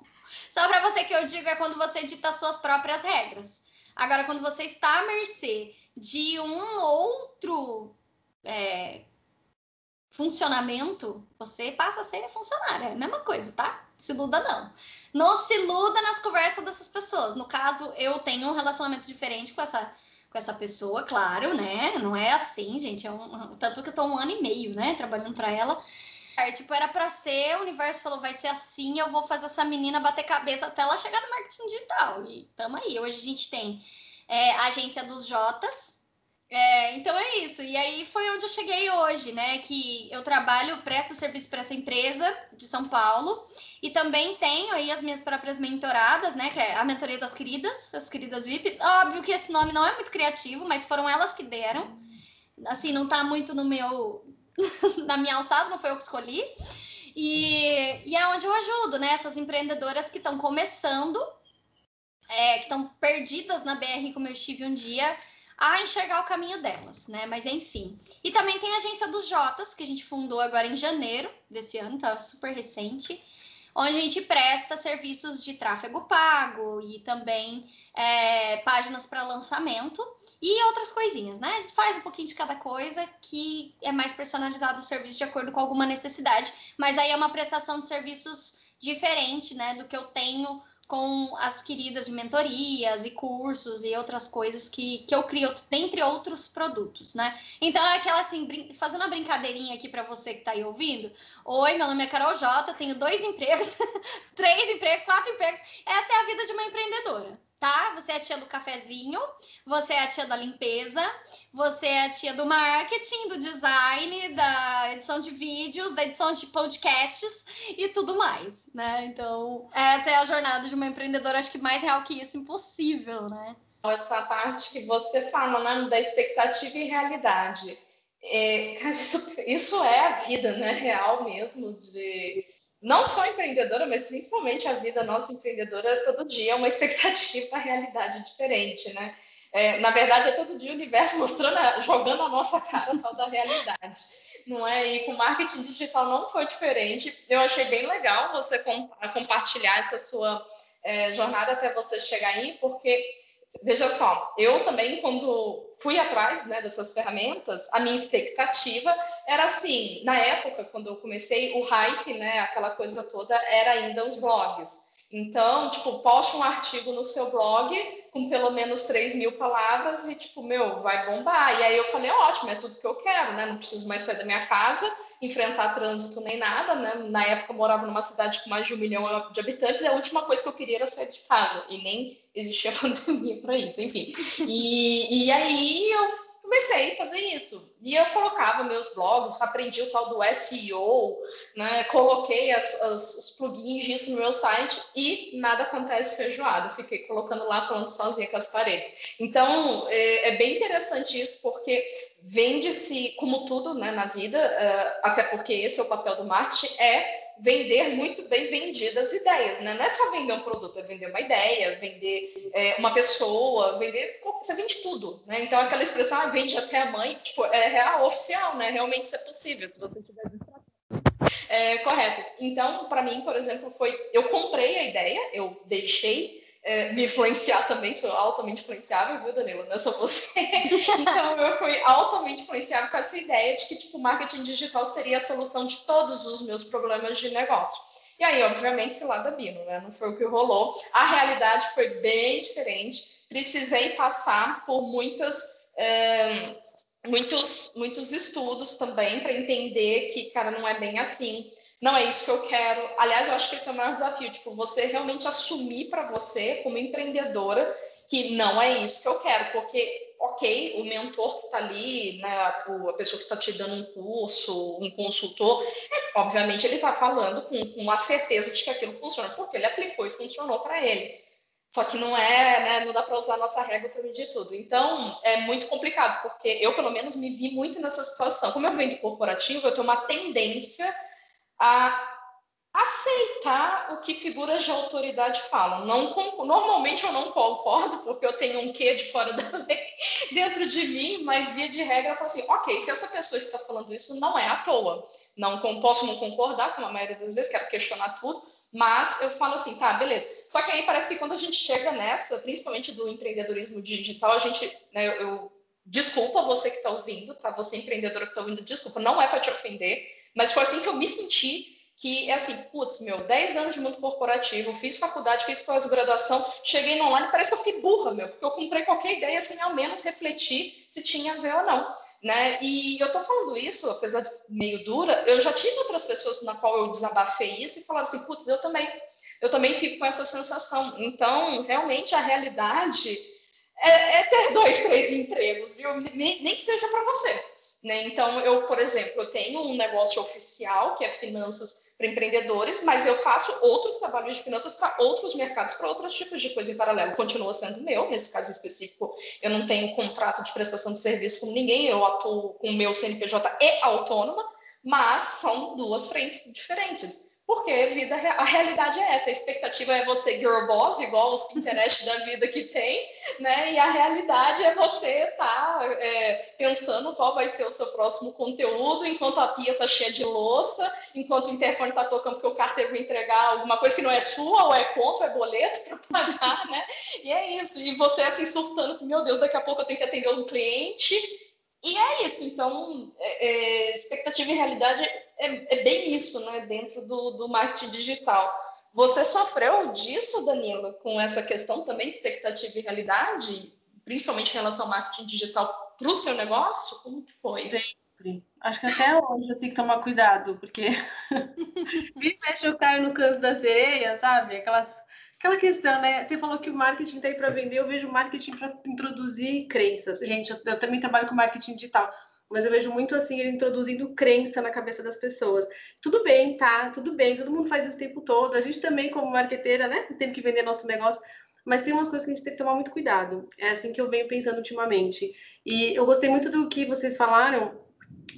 só para você que eu digo é quando você dita suas próprias regras. Agora, quando você está à mercê de um outro é, funcionamento, você passa a ser funcionário. É a mesma coisa, tá? Se iluda não. Não se iluda nas conversas dessas pessoas. No caso, eu tenho um relacionamento diferente com essa com essa pessoa, claro, né? Não é assim, gente. É um, tanto que eu tô um ano e meio, né, trabalhando para ela. É, tipo, era para ser, o universo falou, vai ser assim, eu vou fazer essa menina bater cabeça até ela chegar no marketing digital. E tamo aí. Hoje a gente tem é, a agência dos Jotas. É, então é isso. E aí foi onde eu cheguei hoje, né? Que eu trabalho, presto serviço para essa empresa de São Paulo. E também tenho aí as minhas próprias mentoradas, né? Que é a mentoria das queridas, as queridas VIP. Óbvio que esse nome não é muito criativo, mas foram elas que deram. Assim, não tá muito no meu *laughs* na minha alçada, não foi eu que escolhi. E, e é onde eu ajudo, né? Essas empreendedoras que estão começando, é, que estão perdidas na BR, como eu estive um dia, a enxergar o caminho delas, né? Mas enfim. E também tem a agência dos Jotas, que a gente fundou agora em janeiro desse ano, tá super recente. onde a gente presta serviços de tráfego pago e também é, páginas para lançamento e outras coisinhas, né? Faz um pouquinho de cada coisa que é mais personalizado o serviço de acordo com alguma necessidade, mas aí é uma prestação de serviços diferente, né, do que eu tenho com as queridas de mentorias e cursos e outras coisas que, que eu crio, dentre outros produtos, né? Então, é aquela assim, fazendo uma brincadeirinha aqui para você que está aí ouvindo. Oi, meu nome é Carol J, tenho dois empregos, *laughs* três empregos, quatro empregos. Essa é a vida de uma empreendedora tá? Você é a tia do cafezinho, você é a tia da limpeza, você é a tia do marketing, do design, da edição de vídeos, da edição de podcasts e tudo mais, né? Então, essa é a jornada de uma empreendedora, acho que mais real que isso, impossível, né? Essa parte que você fala, né, da expectativa e realidade. É, *laughs* isso, isso é a vida, né, real mesmo, de não só empreendedora, mas principalmente a vida nossa empreendedora, todo dia é uma *laughs* expectativa, uma realidade diferente, né? É, na verdade, é todo dia o universo *laughs* mostrando, jogando a nossa cara tal da realidade, não é? E com marketing digital não foi diferente. Eu achei bem legal você compartilhar essa sua é, jornada até você chegar aí, porque veja só, eu também, quando fui atrás né, dessas ferramentas, a minha expectativa era assim, na época, quando eu comecei, o hype, né, aquela coisa toda, era ainda os blogs. Então, tipo, poste um artigo no seu blog com pelo menos 3 mil palavras e, tipo, meu, vai bombar. E aí eu falei, ótimo, é tudo que eu quero, né? Não preciso mais sair da minha casa, enfrentar trânsito nem nada, né? Na época eu morava numa cidade com mais de um milhão de habitantes e a última coisa que eu queria era sair de casa. E nem existia *laughs* pandemia para isso, enfim. E, e aí eu comecei a fazer isso. E eu colocava meus blogs, aprendi o tal do SEO, né? coloquei as, as, os plugins disso no meu site e nada acontece feijoada. Fiquei colocando lá, falando sozinha com as paredes. Então, é, é bem interessante isso, porque vende-se, como tudo né, na vida, uh, até porque esse é o papel do marketing, é vender muito bem vendidas ideias, né? Não é só vender um produto, é vender uma ideia, vender é, uma pessoa, vender. Você vende tudo, né? Então aquela expressão, ah, vende até a mãe, tipo, é real, oficial, né? Realmente isso é possível, se você tiver é, corretos. Então, para mim, por exemplo, foi. Eu comprei a ideia, eu deixei é, me influenciar também, sou altamente influenciável, viu, Danilo? Não é só você. *laughs* então, eu fui altamente influenciável com essa ideia de que, tipo, marketing digital seria a solução de todos os meus problemas de negócio. E aí, obviamente, se lá da Bino, né? Não foi o que rolou. A realidade foi bem diferente. Precisei passar por muitas. É, muitos, muitos estudos também para entender que, cara, não é bem assim não é isso que eu quero. Aliás, eu acho que esse é o maior desafio, tipo, você realmente assumir para você, como empreendedora, que não é isso que eu quero, porque, ok, o mentor que está ali, né, a pessoa que está te dando um curso, um consultor, é, obviamente ele está falando com, com a certeza de que aquilo funciona, porque ele aplicou e funcionou para ele. Só que não é, né, não dá para usar a nossa regra para medir tudo. Então, é muito complicado, porque eu, pelo menos, me vi muito nessa situação. Como eu venho do corporativo, eu tenho uma tendência a aceitar o que figuras de autoridade falam. Não, normalmente eu não concordo, porque eu tenho um quê de fora da lei *laughs* dentro de mim, mas via de regra eu falo assim, ok, se essa pessoa está falando isso, não é à toa. Não posso não concordar, como a maioria das vezes, quero questionar tudo, mas eu falo assim, tá, beleza. Só que aí parece que quando a gente chega nessa, principalmente do empreendedorismo digital, a gente, né, eu, eu desculpa você que está ouvindo, tá? Você empreendedora que está ouvindo, desculpa, não é para te ofender, mas foi assim que eu me senti, que é assim, putz, meu, 10 anos de mundo corporativo, fiz faculdade, fiz pós-graduação, cheguei no online, parece que eu fiquei burra, meu, porque eu comprei qualquer ideia sem ao menos refletir se tinha a ver ou não. Né? E eu tô falando isso, apesar de meio dura, eu já tive outras pessoas na qual eu desabafei isso e falaram assim, putz, eu também, eu também fico com essa sensação. Então, realmente, a realidade é, é ter dois, três empregos, viu? Nem, nem que seja para você. Né? Então, eu, por exemplo, eu tenho um negócio oficial, que é finanças para empreendedores, mas eu faço outros trabalhos de finanças para outros mercados, para outros tipos de coisa em paralelo. Continua sendo meu, nesse caso específico, eu não tenho contrato de prestação de serviço com ninguém, eu atuo com o meu CNPJ e autônoma, mas são duas frentes diferentes. Porque vida, a realidade é essa, a expectativa é você girl boss, igual os Pinterest da vida que tem, né? E a realidade é você estar tá, é, pensando qual vai ser o seu próximo conteúdo, enquanto a pia tá cheia de louça, enquanto o interfone tá tocando porque o carteiro vai entregar alguma coisa que não é sua, ou é conta, ou é boleto para pagar, né? E é isso, e você assim surtando, meu Deus, daqui a pouco eu tenho que atender um cliente, e é isso, então, é, é, expectativa e realidade é, é, bem isso, né, dentro do, do marketing digital. Você sofreu disso, Danila, com essa questão também de expectativa e realidade, principalmente em relação ao marketing digital para o seu negócio? Como que foi? Sempre. Acho que até hoje eu tenho que tomar cuidado, porque *laughs* me fecha eu caio no canto da sereia, sabe? Aquelas Aquela questão, né? Você falou que o marketing está aí para vender, eu vejo marketing para introduzir crenças. Gente, eu, eu, também trabalho com marketing digital, mas eu vejo muito assim ele introduzindo crença na cabeça das pessoas. Tudo bem, tá? Tudo bem, todo mundo faz isso o tempo todo. A gente também, como marqueteira, né? Tem que vender nosso negócio. Mas tem umas coisas que a gente tem que tomar muito cuidado. É assim que eu venho pensando ultimamente. E eu gostei muito do que vocês falaram,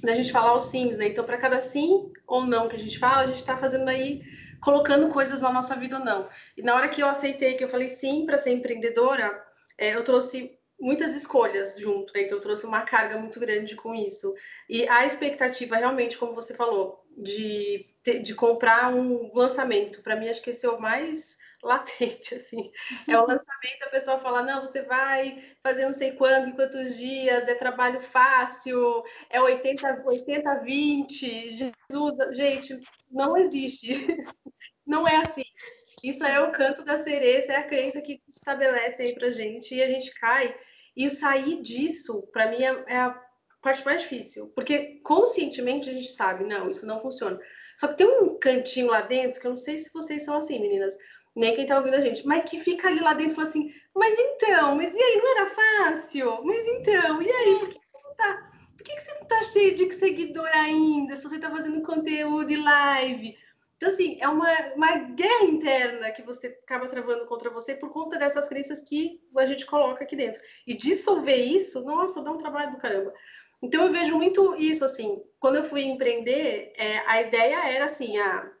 da gente falar os sims, né? Então, para cada sim ou não que a gente fala, a gente está fazendo aí colocando coisas na nossa vida ou não. E na hora que eu aceitei, que eu falei sim para ser empreendedora, é, eu trouxe muitas escolhas junto, né? Então eu trouxe uma carga muito grande com isso. E a expectativa realmente, como você falou, de, de comprar um lançamento, para mim acho que esse é o mais *laughs* latente, assim. É o lançamento, a pessoa fala, não, você vai fazer não sei quanto, em quantos dias, é trabalho fácil, é 80, 80 20, Jesus, gente, não existe. *laughs* Não é assim. Isso é o canto da sereia, é a crença que estabelece aí pra gente, e a gente cai. E sair disso, para mim, é, é a parte mais difícil, porque conscientemente a gente sabe, não, isso não funciona. Só que tem um cantinho lá dentro, que eu não sei se vocês são assim, meninas, nem quem tá ouvindo a gente, mas que fica ali lá dentro e fala assim, mas então, mas e aí, não era fácil? Mas então, e aí, por que, você não tá? Por que, você não tá cheio de seguidor ainda? Se você tá fazendo conteúdo e live? Então, assim, é uma, uma guerra interna que você acaba travando contra você por conta dessas crenças que a gente coloca aqui dentro. E dissolver isso, nossa, dá um trabalho do caramba. Então, eu vejo muito isso, assim, quando eu fui empreender, é, a ideia era assim, ah,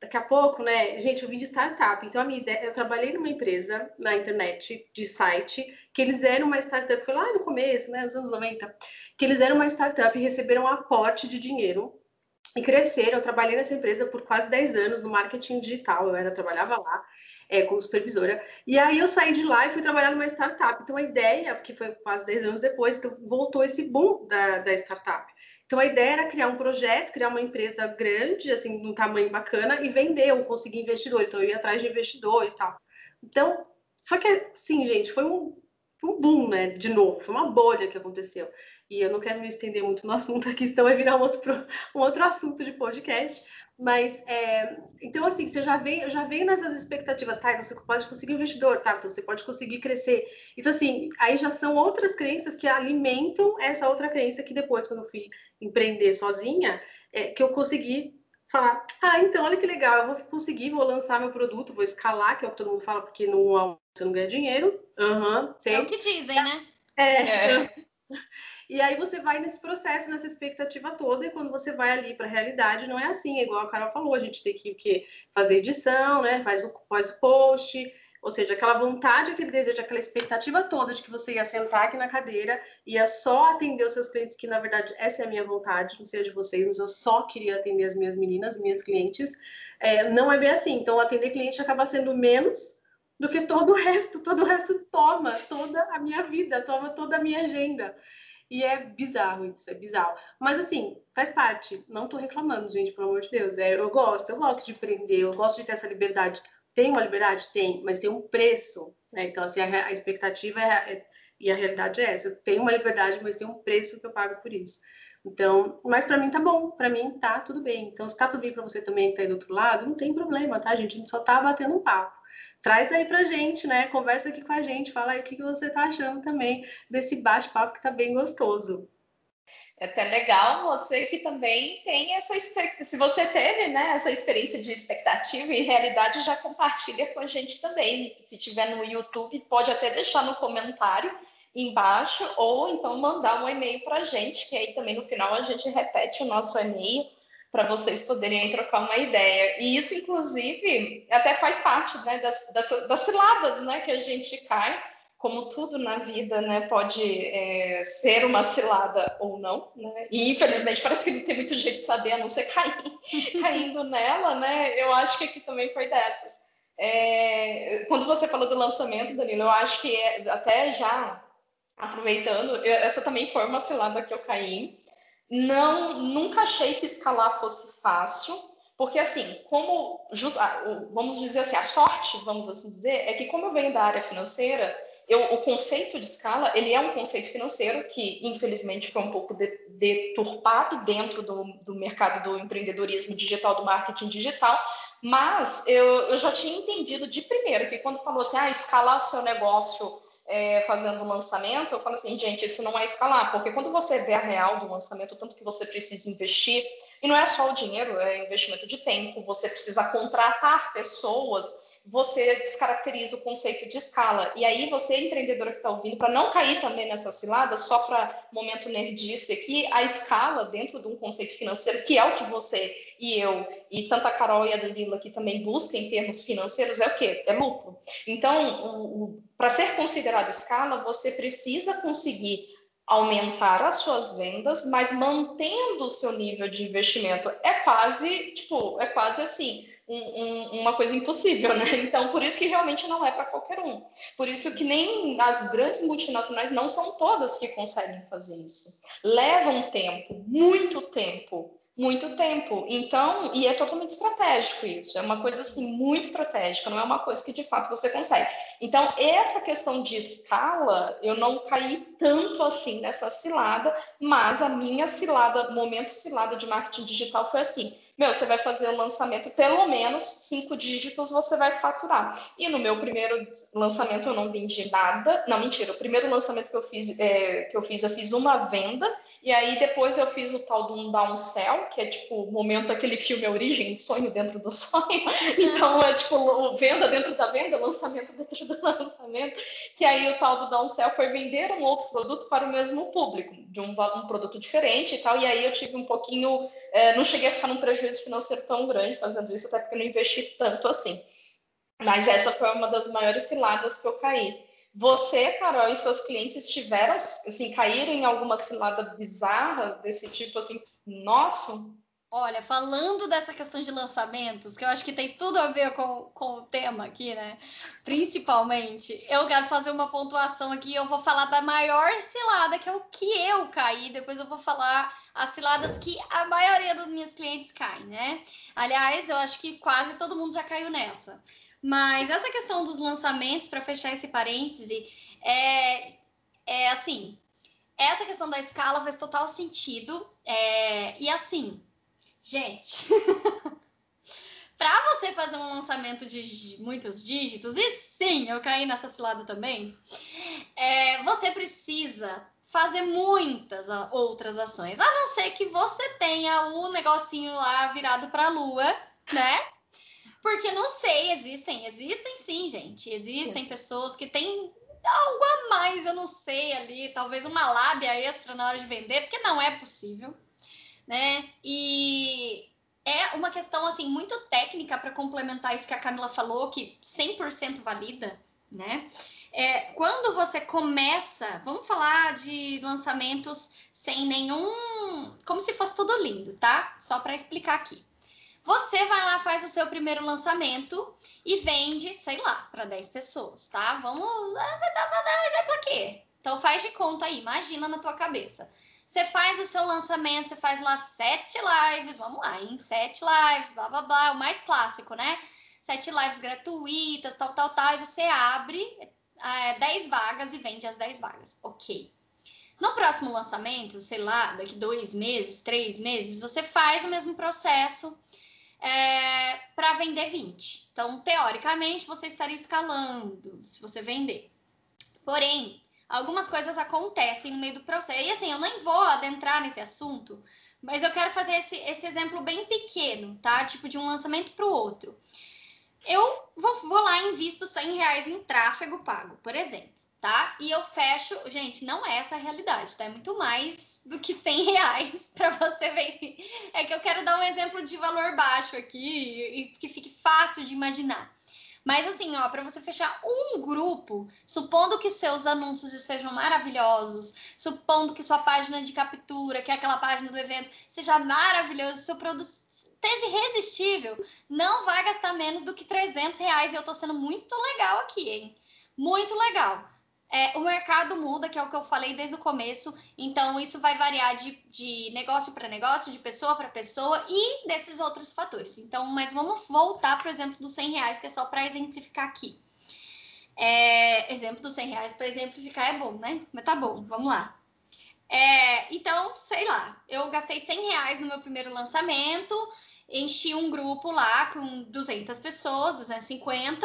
daqui a pouco, né? Gente, eu vim de startup, então a minha ideia, eu trabalhei numa empresa na internet de site, que eles eram uma startup, foi lá no começo, né, nos anos 90, que eles eram uma startup e receberam um aporte de dinheiro e cresceram. Eu trabalhei nessa empresa por quase 10 anos no marketing digital, eu era trabalhava lá é, como supervisora. E aí eu saí de lá e fui trabalhar numa startup. Então a ideia, que foi quase 10 anos depois, então voltou esse boom da, da startup. Então a ideia era criar um projeto, criar uma empresa grande, assim, num tamanho bacana e vender, ou conseguir investidor. Então eu ia atrás de investidor e tal. Então, só que, sim, gente, foi um, um boom, né? De novo, foi uma bolha que aconteceu. E eu não quero me estender muito no assunto aqui, senão vai virar um outro, um outro assunto de podcast. Mas, é, então, assim, você já vem, já vem nessas expectativas, tá? Então, você pode conseguir investidor, tá? Então, você pode conseguir crescer. Então, assim, aí já são outras crenças que alimentam essa outra crença que depois, quando eu fui empreender sozinha, é, que eu consegui falar, ah, então, olha que legal, eu vou conseguir, vou lançar meu produto, vou escalar, que é o que todo mundo fala, porque não, você não ganha dinheiro. Uhum, é o que dizem, né? É. é. *laughs* E aí você vai nesse processo, nessa expectativa toda, e quando você vai ali para a realidade, não é assim, é igual a Carol falou, a gente tem que o quê? fazer edição, né? Faz o, faz o post, ou seja, aquela vontade, aquele desejo, aquela expectativa toda de que você ia sentar aqui na cadeira, ia só atender os seus clientes, que na verdade essa é a minha vontade, não sei de vocês, mas eu só queria atender as minhas meninas, minhas clientes. É, não é bem assim. Então, atender cliente acaba sendo menos do que todo o resto. Todo o resto toma toda a minha vida, toma toda a minha agenda. E é bizarro isso, é bizarro. Mas assim, faz parte. Não tô reclamando, gente, pelo amor de Deus. É, eu gosto, eu gosto de empreender, eu gosto de ter essa liberdade. Tem uma liberdade? Tem, mas tem um preço. Né? Então, assim, a, a expectativa é, é, e a realidade é essa. Eu tenho uma liberdade, mas tem um preço que eu pago por isso. Então, mas para mim tá bom, para mim tá tudo bem. Então, se tá tudo bem para você também que tá aí do outro lado, não tem problema, tá, gente? A gente só tá batendo um papo. Traz aí pra gente, né? Conversa aqui com a gente, fala aí o que, que você tá achando também desse bate-papo que tá bem gostoso. É até legal você que também tem essa se você teve né, essa experiência de expectativa e realidade, já compartilha com a gente também. Se tiver no YouTube, pode até deixar no comentário embaixo, ou então mandar um e-mail para a gente, que aí também no final a gente repete o nosso e-mail para vocês poderem trocar uma ideia. E isso, inclusive, até faz parte né, das, das, das ciladas né, que a gente cai como tudo na vida, né, pode é, ser uma cilada ou não, né? E infelizmente parece que não tem muito jeito de saber, a não ser *laughs* cair, caindo nela, né? Eu acho que aqui também foi dessas. É, quando você falou do lançamento, Danilo, eu acho que é, até já aproveitando, eu, essa também foi uma cilada que eu caí. Não, nunca achei que escalar fosse fácil, porque assim, como vamos dizer assim, a sorte, vamos assim dizer, é que como eu venho da área financeira, eu, o conceito de escala, ele é um conceito financeiro que, infelizmente, foi um pouco de, deturpado dentro do, do mercado do empreendedorismo digital, do marketing digital, mas eu, eu já tinha entendido de primeiro que quando falou assim, ah, escalar o seu negócio é, fazendo lançamento, eu falo assim, gente, isso não é escalar, porque quando você vê a real do lançamento, tanto que você precisa investir, e não é só o dinheiro, é investimento de tempo, você precisa contratar pessoas você descaracteriza o conceito de escala. E aí, você, empreendedora que está ouvindo, para não cair também nessa cilada, só para momento nerdice aqui, a escala dentro de um conceito financeiro, que é o que você e eu, e tanto a Carol e a Danila aqui também buscam em termos financeiros, é o quê? É lucro. Então, para ser considerado escala, você precisa conseguir aumentar as suas vendas, mas mantendo o seu nível de investimento. É quase, tipo, é quase assim um, um, uma coisa impossível, né? *laughs* Então, por isso que realmente não é para qualquer um. Por isso que nem as grandes multinacionais não são todas que conseguem fazer isso. Levam tempo, muito tempo, muito tempo. Então, e é totalmente estratégico isso. É uma coisa assim muito estratégica, não é uma coisa que de fato você consegue. Então, essa questão de escala, eu não caí tanto assim nessa cilada, mas a minha cilada, momento cilada de marketing digital foi assim meu, você vai fazer o lançamento, pelo menos cinco dígitos você vai faturar. E no meu primeiro lançamento eu não vendi nada. Não, mentira, o primeiro lançamento que eu fiz, é, que eu fiz, eu fiz uma venda, e aí depois eu fiz o tal do um downsell, que é tipo o momento aquele filme Origem, sonho dentro do sonho. *laughs* Então é tipo venda dentro da venda, lançamento dentro do *laughs* lançamento. Que aí o tal do downsell foi vender um outro produto para o mesmo público, de um, um produto diferente e tal. E aí eu tive um pouquinho, é, não cheguei a ficar num prejuízo prejuízo financeiro tão grande fazendo isso, até porque eu não investi tanto assim. Mas essa foi uma das maiores ciladas que eu caí. Você, Carol, e seus clientes tiveram, assim, caíram em alguma cilada bizarra desse tipo, assim, nossa? Olha, falando dessa questão de lançamentos, que eu acho que tem tudo a ver com, com o tema aqui, né? Principalmente, eu quero fazer uma pontuação aqui. Eu vou falar da maior cilada, que é o que eu caí. Depois eu vou falar as ciladas que a maioria dos meus clientes caem, né? Aliás, eu acho que quase todo mundo já caiu nessa. Mas essa questão dos lançamentos, para fechar esse parêntese, é, é assim: essa questão da escala faz total sentido. É, e assim Gente, *laughs* para você fazer um lançamento de muitos dígitos, e sim, eu caí nessa cilada também, é, você precisa fazer muitas outras ações, a não ser que você tenha o negocinho lá virado para a lua, né? Porque não sei, existem, existem sim, gente. Existem sim. pessoas que têm algo a mais, eu não sei ali, talvez uma lábia extra na hora de vender, porque não é possível né? E é uma questão assim muito técnica para complementar isso que a Camila falou, que 100% valida, né? É, quando você começa, vamos falar de lançamentos sem nenhum, como se fosse tudo lindo, tá? Só para explicar aqui. Você vai lá, faz o seu primeiro lançamento e vende, sei lá, para 10 pessoas, tá? Vamos, dar, vou dar um exemplo aqui. Então faz de conta aí, imagina na tua cabeça. Você faz o seu lançamento, você faz lá sete lives, vamos lá, em sete lives, blá blá blá, o mais clássico, né? Sete lives gratuitas, tal, tal, tal, e você abre é, 10 vagas e vende as 10 vagas. Ok. No próximo lançamento, sei lá, daqui dois meses, três meses, você faz o mesmo processo é, para vender 20. Então, teoricamente, você estaria escalando se você vender. Porém, algumas coisas acontecem no meio do processo. E assim, eu nem vou adentrar nesse assunto, mas eu quero fazer esse, esse exemplo bem pequeno, tá? Tipo, de um lançamento para o outro. Eu vou, vou lá e invisto 100 reais em tráfego pago, por exemplo, tá? E eu fecho, gente, não é essa a realidade, tá? É muito mais do que 100 reais *laughs* para você ver. É que eu quero dar um exemplo de valor baixo aqui e que fique fácil de imaginar. Mas assim, ó, para você fechar um grupo, supondo que seus anúncios estejam maravilhosos, supondo que sua página de captura, que é aquela página do evento, seja maravilhoso, seu produto esteja irresistível, não vai gastar menos do que 300 reais. E eu tô sendo muito legal aqui, hein? Muito legal. É, o mercado muda, que é o que eu falei desde o começo, então isso vai variar de, de negócio para negócio, de pessoa para pessoa e desses outros fatores. Então, mas vamos voltar para o exemplo dos 100 reais, que é só para exemplificar aqui. É, exemplo dos 100 reais para exemplificar é bom, né? Mas tá bom, vamos lá. É, então, sei lá, eu gastei 100 reais no meu primeiro lançamento, enchi um grupo lá com 200 pessoas, 250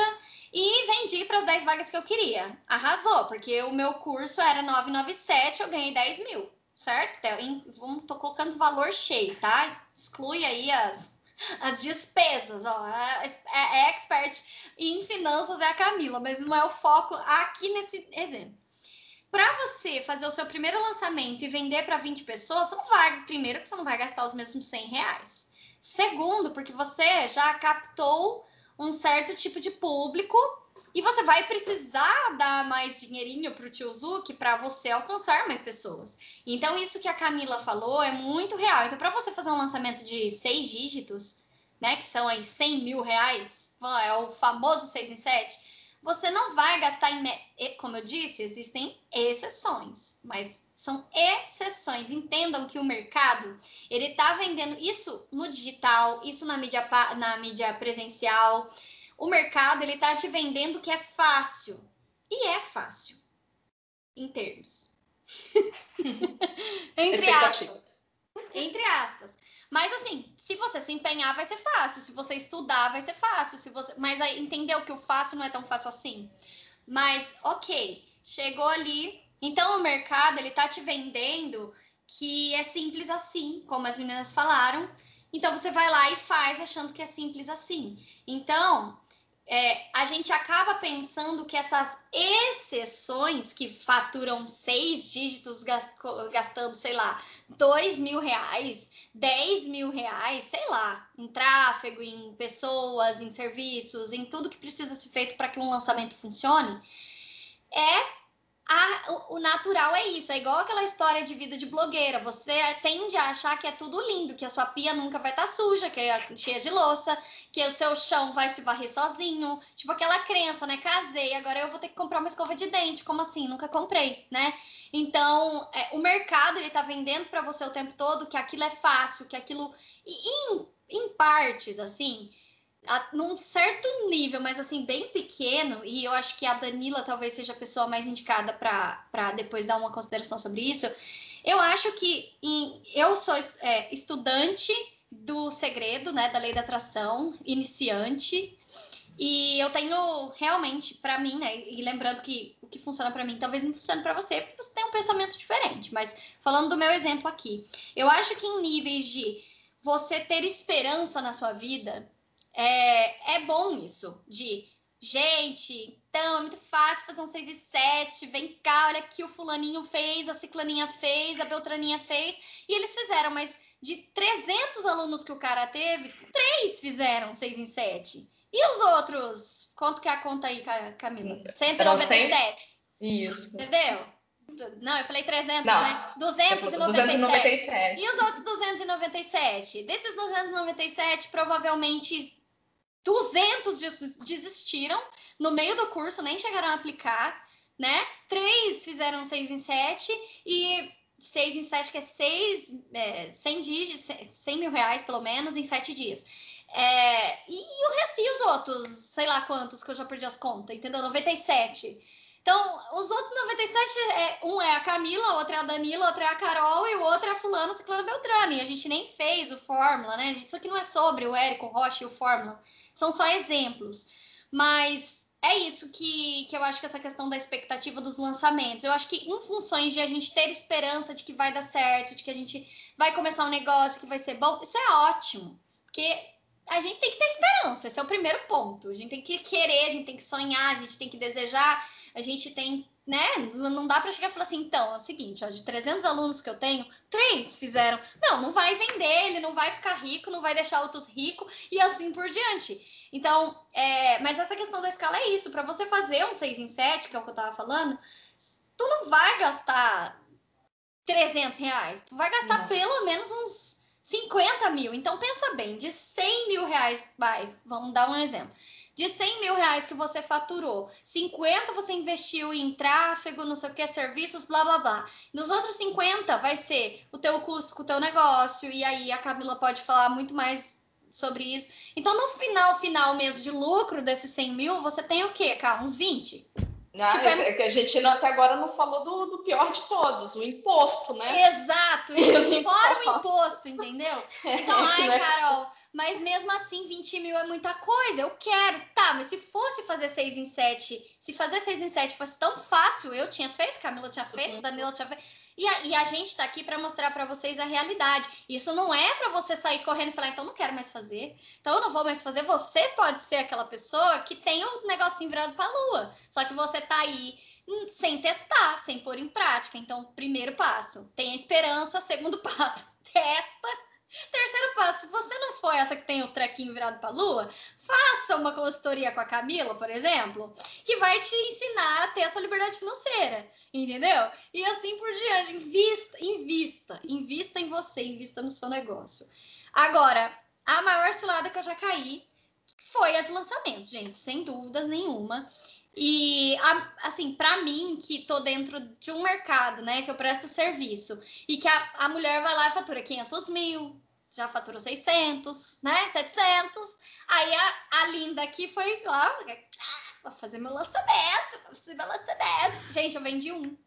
e vendi para as 10 vagas que eu queria. Arrasou, porque o meu curso era 997, eu ganhei 10 mil, certo? Então, colocando valor cheio, tá? Exclui aí as, as despesas, ó. É, é, é expert em finanças é a Camila, mas não é o foco aqui nesse exemplo. Para você fazer o seu primeiro lançamento e vender para 20 pessoas, não vai, primeiro, que você não vai gastar os mesmos 100 reais. Segundo, porque você já captou um certo tipo de público e você vai precisar dar mais dinheirinho para o tio Zuki para você alcançar mais pessoas. Então, isso que a Camila falou é muito real. Então, para você fazer um lançamento de seis dígitos, né, que são aí 100 mil reais, é o famoso 6 em 7, você não vai gastar em. Como eu disse, existem exceções, mas são exceções. Entendam que o mercado ele está vendendo isso no digital, isso na mídia, na mídia presencial. O mercado ele está te vendendo que é fácil. E é fácil. Em termos. *laughs* Entre aspas. Entre aspas. Mas assim, se você se empenhar, vai ser fácil. Se você estudar, vai ser fácil. Se você, mas aí entendeu que o fácil não é tão fácil assim. Mas ok, chegou ali. Então o mercado ele tá te vendendo que é simples assim, como as meninas falaram. Então você vai lá e faz achando que é simples assim. Então é, a gente acaba pensando que essas exceções que faturam seis dígitos gastando, sei lá, dois mil reais, dez mil reais, sei lá, em tráfego, em pessoas, em serviços, em tudo que precisa ser feito para que um lançamento funcione, é a, o, o, natural é isso, é igual aquela história de vida de blogueira. Você tende a achar que é tudo lindo, que a sua pia nunca vai estar tá suja, que é cheia de louça, que o seu chão vai se varrer sozinho. Tipo aquela crença, né? Casei, agora eu vou ter que comprar uma escova de dente. Como assim? Nunca comprei, né? Então, é, o mercado ele tá vendendo para você o tempo todo que aquilo é fácil, que aquilo. E em, em partes, assim a, num certo nível, mas assim, bem pequeno, e eu acho que a Danila talvez seja a pessoa mais indicada para depois dar uma consideração sobre isso. Eu acho que em, eu sou é, estudante do segredo, né, da lei da atração, iniciante, e eu tenho realmente para mim, né, e lembrando que o que funciona para mim talvez não funcione para você, porque você tem um pensamento diferente, mas falando do meu exemplo aqui, eu acho que em níveis de você ter esperança na sua vida, é, é bom isso, de gente, então é muito fácil fazer um 6 e 7, vem cá, olha aqui o fulaninho fez, a ciclaninha fez, a beltraninha fez, e eles fizeram, mas de 300 alunos que o cara teve, três fizeram 6 em 7. E os outros? Quanto que é a conta aí, Camila? 197. Isso. Entendeu? Não, eu falei 300, Não, né? 297. 297. E os outros 297? Desses 297, provavelmente 200 desistiram no meio do curso, nem chegaram a aplicar, né? Três fizeram seis em sete e seis em sete, que é seis, é, 100 dígitos, 100 mil reais pelo menos em sete dias. É, e, e, o resto, e os outros, sei lá quantos que eu já perdi as contas, entendeu? 97. Então, os outros 97, é, um é a Camila, outro é a Danila, outro é a Carol e o outro é fulano, ciclano, beltrano. E a gente nem fez o Fórmula, né? Isso aqui não é sobre o Érico, o Rocha e o Fórmula. São só exemplos. Mas é isso que, que eu acho que essa questão da expectativa dos lançamentos. Eu acho que em funções de a gente ter esperança de que vai dar certo, de que a gente vai começar um negócio que vai ser bom, isso é ótimo. Porque a gente tem que ter esperança, esse é o primeiro ponto. A gente tem que querer, a gente tem que sonhar, a gente tem que desejar a gente tem né? Não dá para chegar e falar assim, então, é o seguinte, ó, de 300 alunos que eu tenho, três fizeram. Não, não vai vender, ele não vai ficar rico, não vai deixar outros ricos e assim por diante. Então, é, mas essa questão da escala é isso. Para você fazer um 6 em 7, que é o que eu estava falando, tu não vai gastar 300 reais. Tu vai gastar não. pelo menos uns 50 mil. Então, pensa bem, de 100 mil reais, vai, vamos dar um exemplo. De 100 mil reais que você faturou, 50 você investiu em tráfego, não sei o que, serviços, blá, blá, blá. Nos outros 50 vai ser o teu custo com o teu negócio, e aí a Camila pode falar muito mais sobre isso. Então, no final, final mesmo de lucro desses 100 mil, você tem o quê, cara? Uns 20? Ah, tipo, é... é que a gente até agora não falou do, do, pior de todos, o imposto, né? Exato, *laughs* fora o imposto, entendeu? *laughs* Então, ai, né? Carol, mas mesmo assim, 20 mil é muita coisa, eu quero. Tá, mas se fosse fazer 6 em 7, se fazer 6 em 7 fosse tão fácil, eu tinha feito, Camila tinha feito, uhum. Danila tinha feito e a, e a gente está aqui para mostrar para vocês a realidade. Isso não é para você sair correndo e falar, então não quero mais fazer, então eu não vou mais fazer. Você pode ser aquela pessoa que tem o um negocinho virado para a lua, só que você está aí hum, sem testar, sem pôr em prática. Então, primeiro passo, tenha esperança. Segundo *laughs* passo, testa Terceiro passo, se você não for essa que tem o trequinho virado para a lua, faça uma consultoria com a Camila, por exemplo, que vai te ensinar a ter essa liberdade financeira, entendeu? E assim por diante, invista, invista, invista em você, invista no seu negócio. Agora, a maior cilada que eu já caí foi a de lançamento, gente, sem dúvidas nenhuma. E, assim, para mim, que tô dentro de um mercado, né, que eu presto serviço, e que a, a mulher vai lá e fatura 500 mil, já faturou 600, né, 700. Aí a, a linda aqui foi lá, ah, vou fazer meu lançamento, vou fazer meu lançamento. Gente, eu vendi um. *laughs*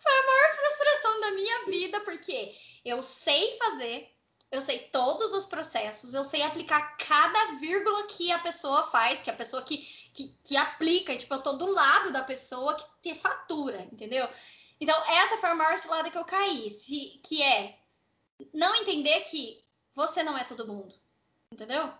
foi a maior frustração da minha vida, porque eu sei fazer, eu sei todos os processos, eu sei aplicar cada vírgula que a pessoa faz, que a pessoa que, que, que aplica, tipo, eu tô do lado da pessoa que te fatura, entendeu? Então, essa foi a maior cilada que eu caí, se, que é não entender que você não é todo mundo, entendeu?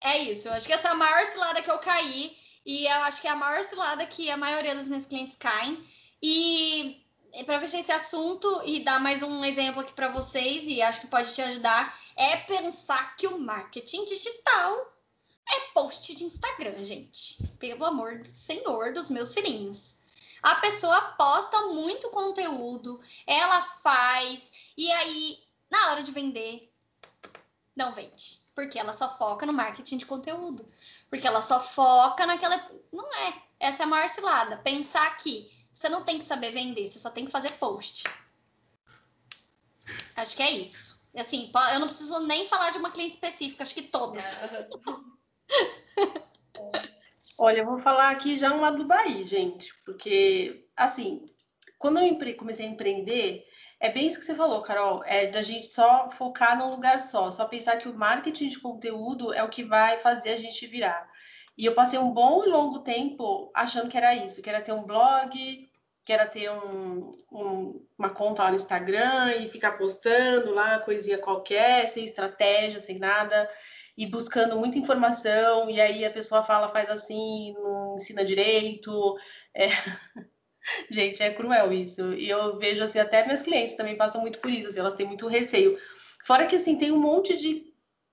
É isso, eu acho que essa é a maior cilada que eu caí, e eu acho que é a maior cilada que a maioria dos meus clientes caem, e para fechar esse assunto e dar mais um exemplo aqui para vocês, e acho que pode te ajudar, é pensar que o marketing digital post de Instagram, gente. Pelo amor do Senhor dos meus filhinhos. A pessoa posta muito conteúdo, ela faz, e aí, na hora de vender, não vende. Porque ela só foca no marketing de conteúdo. Porque ela só foca naquela. Não é. Essa é a maior cilada. Pensar que você não tem que saber vender, você só tem que fazer post. Acho que é isso. Assim, eu não preciso nem falar de uma cliente específica, acho que todas. Olha, eu vou falar aqui já um lado do Bahia, gente, porque, assim, quando eu comecei a empreender, é bem isso que você falou, Carol, é da gente só focar num lugar só, só pensar que o marketing de conteúdo é o que vai fazer a gente virar. E eu passei um bom e longo tempo achando que era isso, que era ter um blog, que era ter um, um, uma conta lá no Instagram e ficar postando lá coisinha qualquer, sem estratégia, sem nada, e buscando muita informação, e aí a pessoa fala, faz assim, não ensina direito. É... *laughs* Gente, é cruel isso. E eu vejo assim, até minhas clientes também passam muito por isso, assim, elas têm muito receio. Fora que assim, tem um monte de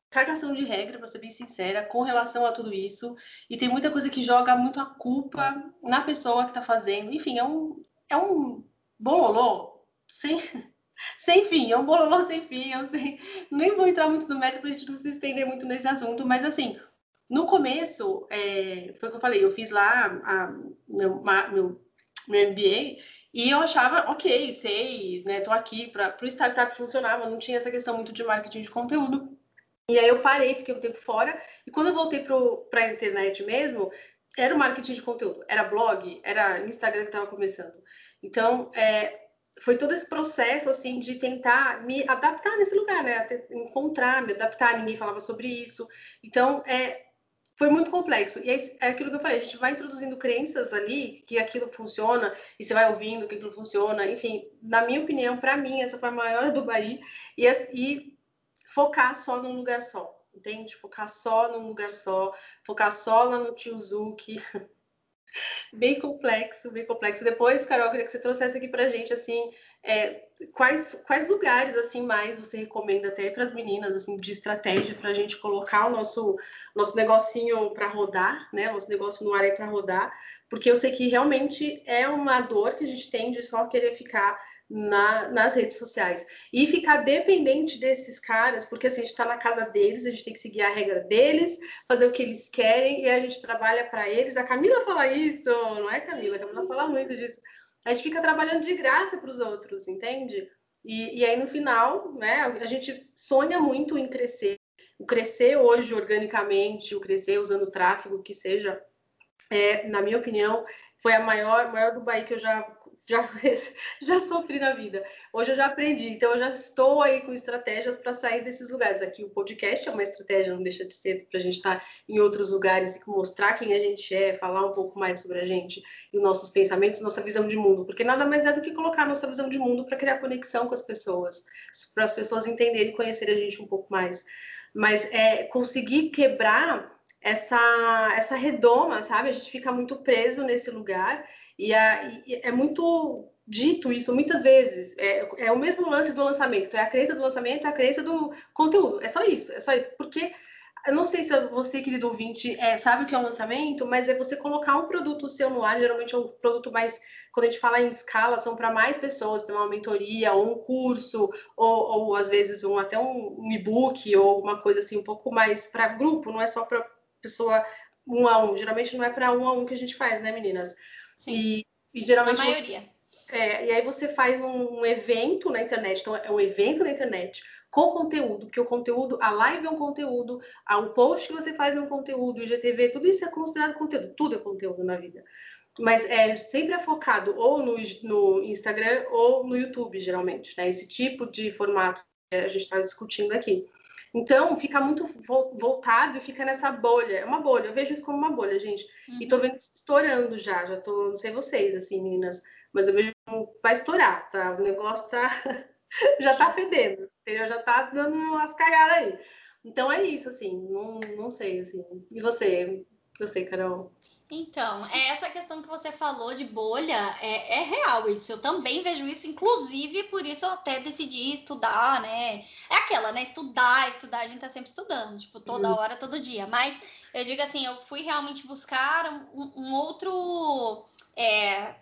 cagação de regra, para ser bem sincera, com relação a tudo isso. E tem muita coisa que joga muito a culpa na pessoa que está fazendo. Enfim, é um, é um bololô sem, sem fim. É um bololô sem fim. Eu sei, nem vou entrar muito no mérito para a gente não se estender muito nesse assunto, mas assim, no começo, é, foi o que eu falei, eu fiz lá a, meu, meu, meu MBA e eu achava, ok, sei, né, tô aqui para o startup funcionava, não tinha essa questão muito de marketing de conteúdo. E aí eu parei, fiquei um tempo fora. E quando eu voltei para a internet mesmo, era o marketing de conteúdo, era blog, era Instagram que estava começando. Então, é, foi todo esse processo assim de tentar me adaptar nesse lugar, né? Encontrar, me adaptar. Ninguém falava sobre isso. Então, é, foi muito complexo. E é, é aquilo que eu falei, a gente vai introduzindo crenças ali que aquilo funciona, e você vai ouvindo que aquilo funciona. Enfim, na minha opinião, para mim, essa foi a maior do Bahia. E, e focar só num lugar só, entende? Focar só num lugar só, focar só lá no Tiozuki. *laughs* Bem complexo, bem complexo. Depois, Carol, eu queria que você trouxesse aqui pra gente, assim, é, quais, quais lugares, assim, mais você recomenda até para as meninas, assim, de estratégia para a gente colocar o nosso, nosso negocinho para rodar, né, nosso negócio no ar aí para rodar, porque eu sei que realmente é uma dor que a gente tem de só querer ficar na, nas redes sociais. E ficar dependente desses caras, porque assim, a gente está na casa deles, a gente tem que seguir a regra deles, fazer o que eles querem e a gente trabalha para eles. A Camila fala isso, não é Camila? A Camila fala muito disso. A gente fica trabalhando de graça para os outros, entende? E, e aí no final, né, a gente sonha muito em crescer. O crescer hoje organicamente, o crescer usando tráfego, que seja, é, na minha opinião, foi a maior, maior do Bahia que eu já já, *laughs* já sofri na vida. Hoje eu já aprendi, então eu já estou aí com estratégias para sair desses lugares. Aqui o podcast é uma estratégia, não deixa de ser para a gente estar tá em outros lugares e mostrar quem a gente é, falar um pouco mais sobre a gente e os nossos pensamentos, nossa visão de mundo, porque nada mais é do que colocar nossa visão de mundo para criar conexão com as pessoas, para as pessoas entenderem e conhecerem a gente um pouco mais. Mas é conseguir quebrar essa, essa redoma, sabe? A gente fica muito preso nesse lugar e, é muito dito isso muitas vezes. É, é, o mesmo lance do lançamento. É a crença do lançamento, é a crença do conteúdo. É só isso, é só isso. Porque eu não sei se você, querido ouvinte, é, sabe o que é um lançamento, mas é você colocar um produto seu no ar, geralmente é um produto mais, quando a gente fala em escala, são para mais pessoas, tem uma mentoria, ou um curso, ou, ou às vezes um, até um, um e-book, ou uma coisa assim, um pouco mais para grupo, não é só para pessoa um a um. Geralmente não é para um a um que a gente faz, né, meninas? Sim. E, e geralmente. A maioria. Você, é, e aí você faz um, um, evento na internet, então é um evento na internet com conteúdo, porque o conteúdo, a live é um conteúdo, o post que você faz é um conteúdo, o IGTV, tudo isso é considerado conteúdo, tudo é conteúdo na vida. Mas é sempre é focado ou no, no Instagram ou no YouTube, geralmente, né? Esse tipo de formato que a gente está discutindo aqui. Então, fica muito voltado e fica nessa bolha. É uma bolha, eu vejo isso como uma bolha, gente. Uhum. E tô vendo estourando já, já tô, não sei vocês, assim, meninas, mas eu vejo vai estourar, tá? O negócio tá, *laughs* já tá fedendo, entendeu? Já tá dando umas cagadas aí. Então é isso, assim, não, não sei, assim. E você? Eu sei, Carol. Então, é essa questão que você falou de bolha é, é, real isso. Eu também vejo isso, inclusive por isso eu até decidi estudar, né? É aquela, né? Estudar, estudar, a gente tá sempre estudando, tipo, toda uhum. hora, todo dia. Mas eu digo assim, eu fui realmente buscar um, um outro. É,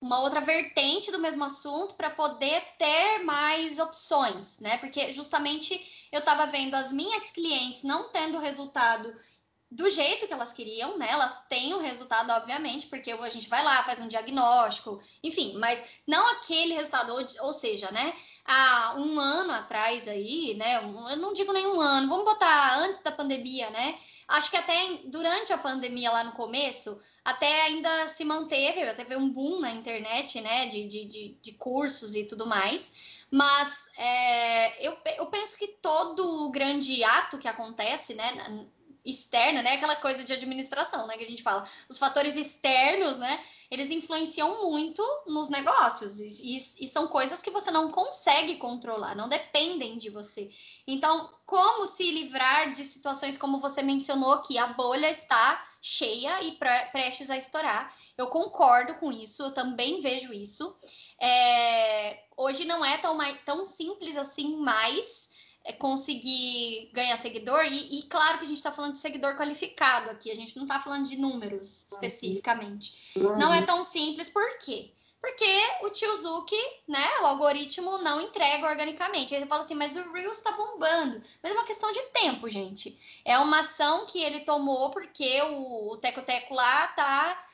uma outra vertente do mesmo assunto para poder ter mais opções, né? Porque justamente eu estava vendo as minhas clientes não tendo resultado do jeito que elas queriam, né? Elas têm o resultado, obviamente, porque a gente vai lá, faz um diagnóstico, enfim, mas não aquele resultado, ou, seja, né? Há um ano atrás aí, né? Eu não digo nenhum ano, vamos botar antes da pandemia, né? Acho que até durante a pandemia lá no começo, até ainda se manteve, até teve um boom na internet, né? De, de, de, de cursos e tudo mais. Mas é, eu, eu penso que todo grande ato que acontece, né? Externa, né? Aquela coisa de administração, né? Que a gente fala. Os fatores externos, né? Eles influenciam muito nos negócios e, e, e, são coisas que você não consegue controlar, não dependem de você. Então, como se livrar de situações como você mencionou que a bolha está cheia e pre prestes a estourar? Eu concordo com isso, eu também vejo isso. É, hoje não é tão, tão simples assim mais conseguir ganhar seguidor, e, e, claro que a gente está falando de seguidor qualificado aqui, a gente não está falando de números especificamente. Não é tão simples, por quê? Porque o tio Zuki, né, o algoritmo não entrega organicamente. Ele fala assim, mas o Reels está bombando. Mas é uma questão de tempo, gente. É uma ação que ele tomou porque o, o Teco-Teco lá tá,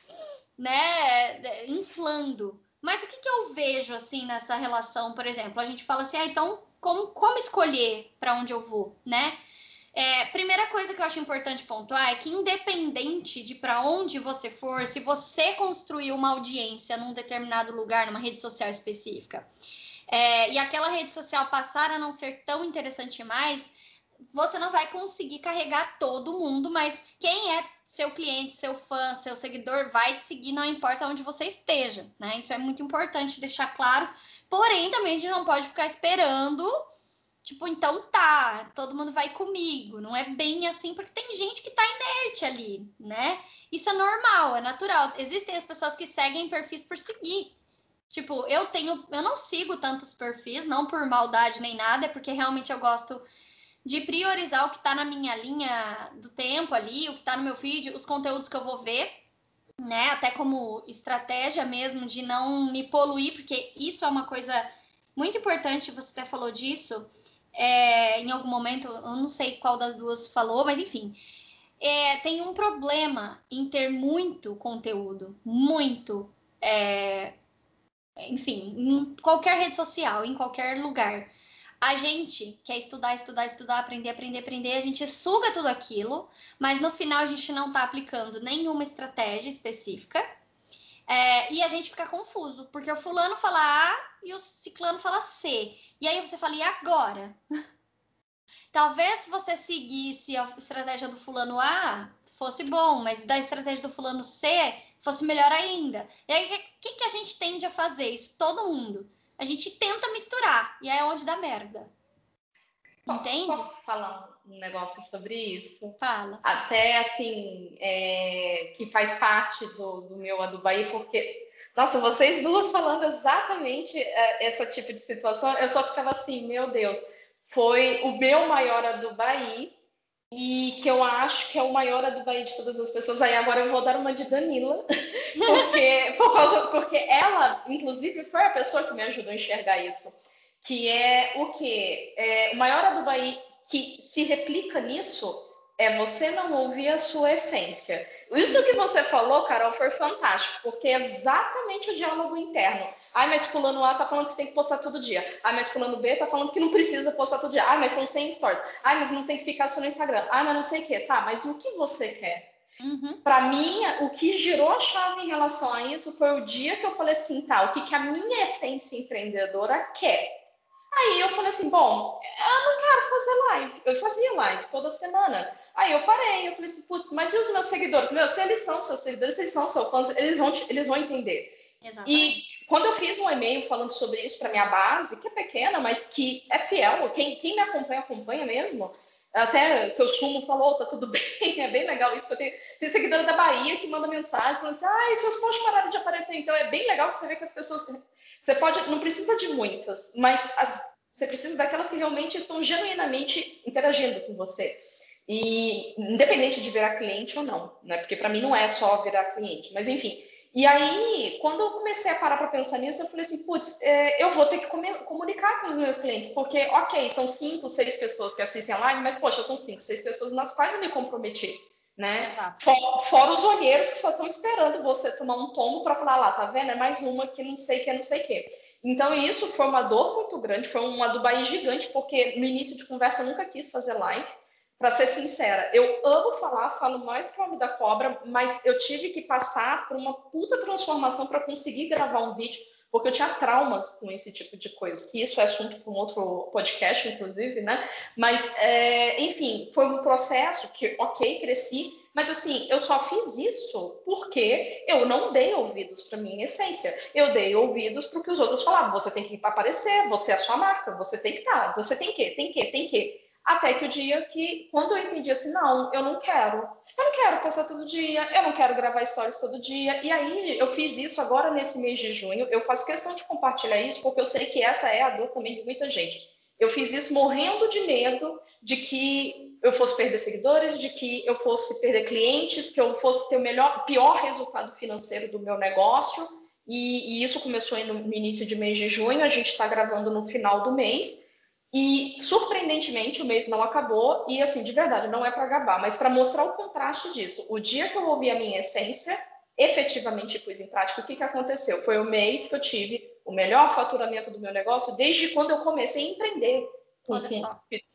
né, inflando. Mas o que, que eu vejo, assim, nessa relação, por exemplo? A gente fala assim, ah, então como, como escolher para onde eu vou, né? É, primeira coisa que eu acho importante pontuar é que, independente de para onde você for, se você construir uma audiência num determinado lugar, numa rede social específica, é, e aquela rede social passar a não ser tão interessante mais, você não vai conseguir carregar todo mundo, mas quem é seu cliente, seu fã, seu seguidor vai te seguir, não importa onde você esteja, né? Isso é muito importante deixar claro Porém, também a gente não pode ficar esperando, Tipo, então tá, todo mundo vai comigo. Não é bem assim, porque tem gente que tá inerte ali, né? Isso é normal, é natural. Existem as pessoas que seguem perfis por seguir. Tipo, eu tenho, eu não sigo tantos perfis, não por maldade nem nada, é porque realmente eu gosto de priorizar o que tá na minha linha do tempo ali, o que tá no meu feed, os conteúdos que eu vou ver, né? Até como estratégia mesmo de não me poluir, porque isso é uma coisa muito importante, você até falou disso é, em algum momento, eu não sei qual das duas falou, mas enfim. É, tem um problema em ter muito conteúdo, muito. É, enfim, em qualquer rede social, em qualquer lugar. A gente quer estudar, estudar, estudar, aprender, aprender, aprender, a gente suga tudo aquilo, mas no final a gente não está aplicando nenhuma estratégia específica é, e a gente fica confuso, porque o fulano fala A e o ciclano fala C. E aí você fala, e agora? *laughs* Talvez se você seguisse a estratégia do fulano A, fosse bom, mas da estratégia do fulano C, fosse melhor ainda. E aí, o que, que a gente tende a fazer? Isso todo mundo. A gente tenta misturar, e aí é onde dá merda. Entende? Posso falar um negócio sobre isso? Fala. Até assim, é, que faz parte do, do meu Adubaí, porque, nossa, vocês duas falando exatamente é, esse tipo de situação, eu só ficava assim, meu Deus, foi o meu maior Adubaí e que eu acho que é o maior Adubaí de todas as pessoas. Aí agora eu vou dar uma de Danila, *laughs* porque, por causa, porque ela, inclusive, foi a pessoa que me ajudou a enxergar isso que é o que? É, o maior Adubaí que se replica nisso é você não ouvir a sua essência. Isso que você falou, Carol, foi fantástico, porque é exatamente o diálogo interno. Ai, mas fulano A tá falando que tem que postar todo dia. Ai, mas fulano B tá falando que não precisa postar todo dia. Ai, mas são 100 stories. Ai, mas não tem que ficar só no Instagram. Ai, mas não sei o quê. Tá, mas o que você quer? Uhum. Para mim, o que girou a chave em relação a isso foi o dia que eu falei assim, tá, o que, que a minha essência empreendedora quer? Aí eu falei assim, bom, eu não quero fazer live. Eu fazia live toda semana. Aí eu parei, eu falei assim, putz, mas e os meus seguidores? Meu, se eles são seus seguidores, se eles são seus fãs, eles vão, eles vão entender. Exatamente. E quando eu fiz um e-mail falando sobre isso para minha base, que é pequena, mas que é fiel, quem, quem me acompanha, acompanha mesmo. Até seu Chumo falou, tá tudo *laughs* bem, é bem legal isso. Eu tenho, tem seguidora da Bahia que manda mensagem falando assim, ah, seus posts pararam de aparecer. Então é bem legal você ver que as pessoas você pode, não precisa de muitas, mas as, você precisa daquelas que realmente estão genuinamente interagindo com você. E independente de virar cliente ou não, né? Porque para mim não é só virar cliente, mas enfim. E aí, quando eu comecei a parar para pensar nisso, eu falei assim, putz, é, eu vou ter que comunicar com os meus clientes, porque, ok, são cinco, seis pessoas que assistem a live, mas, poxa, são cinco, seis pessoas nas quais eu me comprometi né? For, fora os olheiros que só estão esperando você tomar um tombo para falar lá, tá vendo? É mais uma que não sei que, não sei que. Então, isso foi uma dor muito grande, foi uma do Bahia gigante, porque no início de conversa eu nunca quis fazer live. Para ser sincera, eu amo falar, falo mais que o homem da cobra, mas eu tive que passar por uma puta transformação para conseguir gravar um vídeo porque eu tinha traumas com esse tipo de coisa, que isso é assunto para um outro podcast, inclusive, né? Mas, é, enfim, foi um processo que, ok, cresci, mas assim, eu só fiz isso porque eu não dei ouvidos para minha essência. Eu dei ouvidos para o que os outros falavam. Você tem que aparecer, você é a sua marca, você tem que estar, tá, você tem que, tem que, tem que. Até que o dia que, quando eu entendi assim, não, eu não quero. Eu não quero passar todo dia, eu não quero gravar stories todo dia. E aí eu fiz isso agora nesse mês de junho. Eu faço questão de compartilhar isso porque eu sei que essa é a dor também de muita gente. Eu fiz isso morrendo de medo de que eu fosse perder seguidores, de que eu fosse perder clientes, que eu fosse ter o melhor, pior resultado financeiro do meu negócio. E, e isso começou no, no início de mês de junho. A gente está gravando no final do mês. E, surpreendentemente, o mês não acabou, e assim, de verdade, não é para gabar, mas para mostrar o contraste disso. O dia que eu ouvi a minha essência, efetivamente pus em prática, o que, que aconteceu? Foi o mês que eu tive o melhor faturamento do meu negócio desde quando eu comecei a empreender com,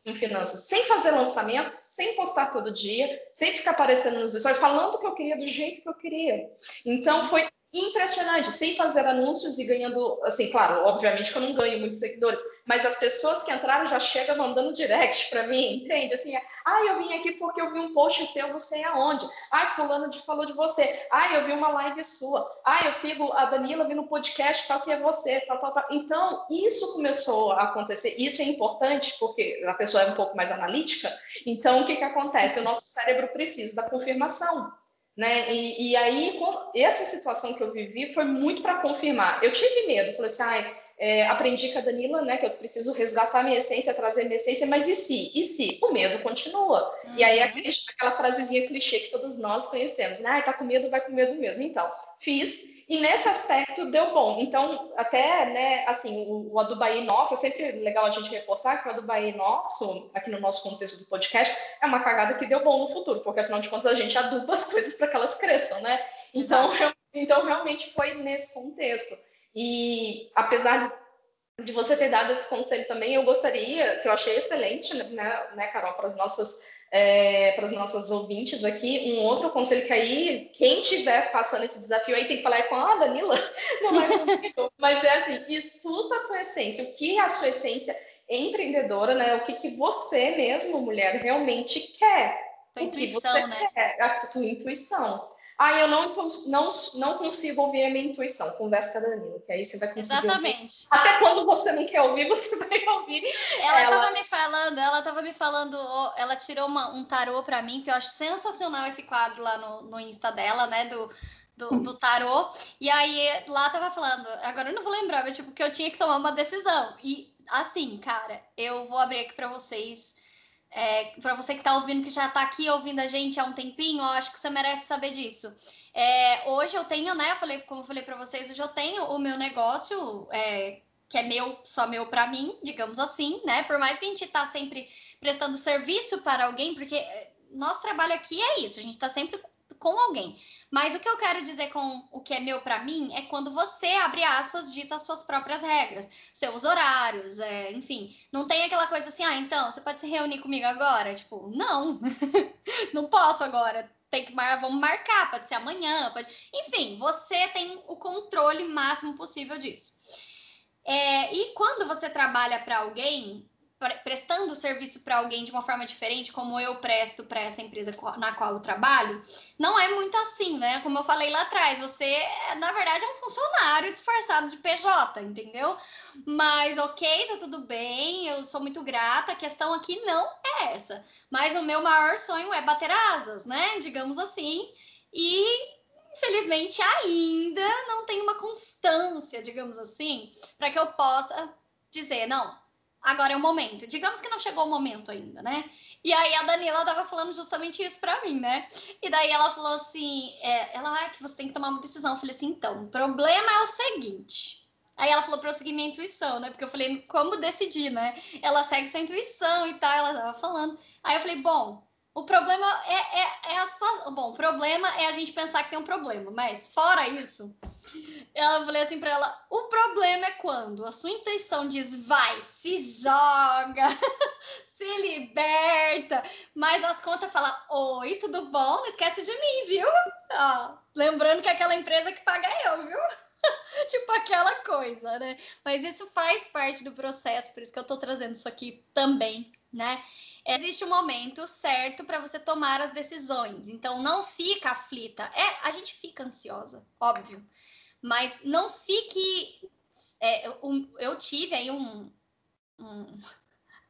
com finanças, sem fazer lançamento, sem postar todo dia, sem ficar aparecendo nos stories, falando o que eu queria do jeito que eu queria. Então, foi impressionante, sem fazer anúncios e ganhando, assim, claro, obviamente que eu não ganho muitos seguidores, mas as pessoas que entraram já chegam mandando direct para mim, *laughs* entende? Assim, ah, eu vim aqui porque eu vi um post seu, não sei aonde. Ai, fulano de, falou de você. Ai, eu vi uma live sua. Ai, eu sigo a Danila, vi no podcast, tal que é você, tal, tal, tal. Então, isso começou a acontecer. Isso é importante porque a pessoa é um pouco mais analítica. Então, o que que acontece? O nosso cérebro precisa da confirmação. Né? E, e aí, essa situação que eu vivi foi muito para confirmar. Eu tive medo, falei assim, ai, é, aprendi com a Danila, né, que eu preciso resgatar minha essência, trazer minha essência, mas e se? E se? O medo continua. Uhum. E aí, uhum. aquela frasezinha clichê que todos nós conhecemos, né? Ah, tá com medo, vai com medo mesmo. Então, fiz. E nesse aspecto deu bom. Então, até, né, assim, o, o Adubaí nosso, é sempre legal a gente reforçar que o Adubaí nosso, aqui no nosso contexto do podcast, é uma cagada que deu bom no futuro, porque afinal de contas a gente aduba as *laughs* coisas para que elas cresçam, né? Então, então, realmente foi nesse contexto. E apesar de, de, você ter dado esse conselho também, eu gostaria, que eu achei excelente, né, né Carol, para as nossas é, para os nossos ouvintes aqui, um outro conselho que aí, quem estiver passando esse desafio aí tem que falar é com a Danila, *laughs* não é comigo, mas é assim, estuda a tua essência, o que é a sua essência empreendedora, né? O que, que você mesmo, mulher, realmente quer. Tua o intuição, que você né? quer, a tua intuição. Ah, eu não, não, não consigo ouvir a minha intuição. Conversa com a Danila, que aí você vai conseguir. Exatamente. Ouvir. Até quando você não quer ouvir, você *laughs* vai ouvir. Ela estava me falando, ela estava me falando, ela tirou uma, um tarô para mim, que eu acho sensacional esse quadro lá no, no Insta dela, né? Do, do, do tarô. E aí lá tava falando, agora eu não vou lembrar, mas tipo, que eu tinha que tomar uma decisão. E assim, cara, eu vou abrir aqui para vocês é, para você que está ouvindo, que já está aqui ouvindo a gente há um tempinho, acho que você merece saber disso. É, hoje eu tenho, né? Falei, como eu falei para vocês, hoje eu tenho o meu negócio, é, que é meu, só meu para mim, digamos assim, né? Por mais que a gente está sempre prestando serviço para alguém, porque é, nosso trabalho aqui é isso, a gente está sempre com alguém. Mas o que eu quero dizer com o que é meu para mim é quando você, abre aspas, dita as suas próprias regras, seus horários, é, enfim. Não tem aquela coisa assim, ah, então, você pode se reunir comigo agora? Tipo, não, *laughs* não posso agora. Tem que mar... vamos marcar, pode ser amanhã, pode... enfim, você tem o controle máximo possível disso. É, e quando você trabalha para alguém, prestando serviço para alguém de uma forma diferente, como eu presto para essa empresa na qual eu trabalho, não é muito assim, né? Como eu falei lá atrás, você, na verdade, é um funcionário disfarçado de PJ, entendeu? Mas ok, tá tudo bem, eu sou muito grata, a questão aqui não é essa. Mas o meu maior sonho é bater asas, né? Digamos assim. E infelizmente ainda não tem uma constância, digamos assim, para que eu possa dizer, não, agora é o momento. Digamos que não chegou o momento ainda, né? E aí a Daniela tava falando justamente isso para mim, né? E daí ela falou assim, é, ela, ah, que você tem que tomar uma decisão. Eu falei assim, então, o problema é o seguinte. Aí ela falou para eu seguir minha intuição, né? Porque eu falei, como decidir, né? Ela segue sua intuição e tal, ela tava falando. Aí eu falei, bom, o problema é, é, é a sua. Bom, o problema é a gente pensar que tem um problema, mas fora isso, ela falei assim para ela: o problema é quando a sua intuição diz vai, se joga, *laughs* se liberta, mas as contas falam: oi, tudo bom? Não esquece de mim, viu? Ó, lembrando que é aquela empresa que paga eu, viu? *laughs* tipo aquela coisa, né? Mas isso faz parte do processo, por isso que eu tô trazendo isso aqui também, né? Existe um momento certo para você tomar as decisões. Então, não fica aflita. É, a gente fica ansiosa, óbvio. Mas não fique. É, um, eu tive aí um, um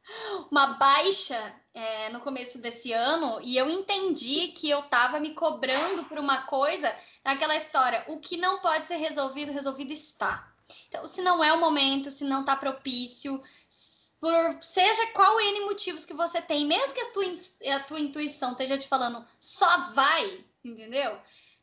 *laughs* uma baixa é, no começo desse ano e eu entendi que eu estava me cobrando por uma coisa, aquela história, o que não pode ser resolvido, resolvido está. Então, se não é o momento, se não está propício, por seja qual N motivos que você tem, mesmo que a tua, a tua intuição esteja te falando só vai, entendeu?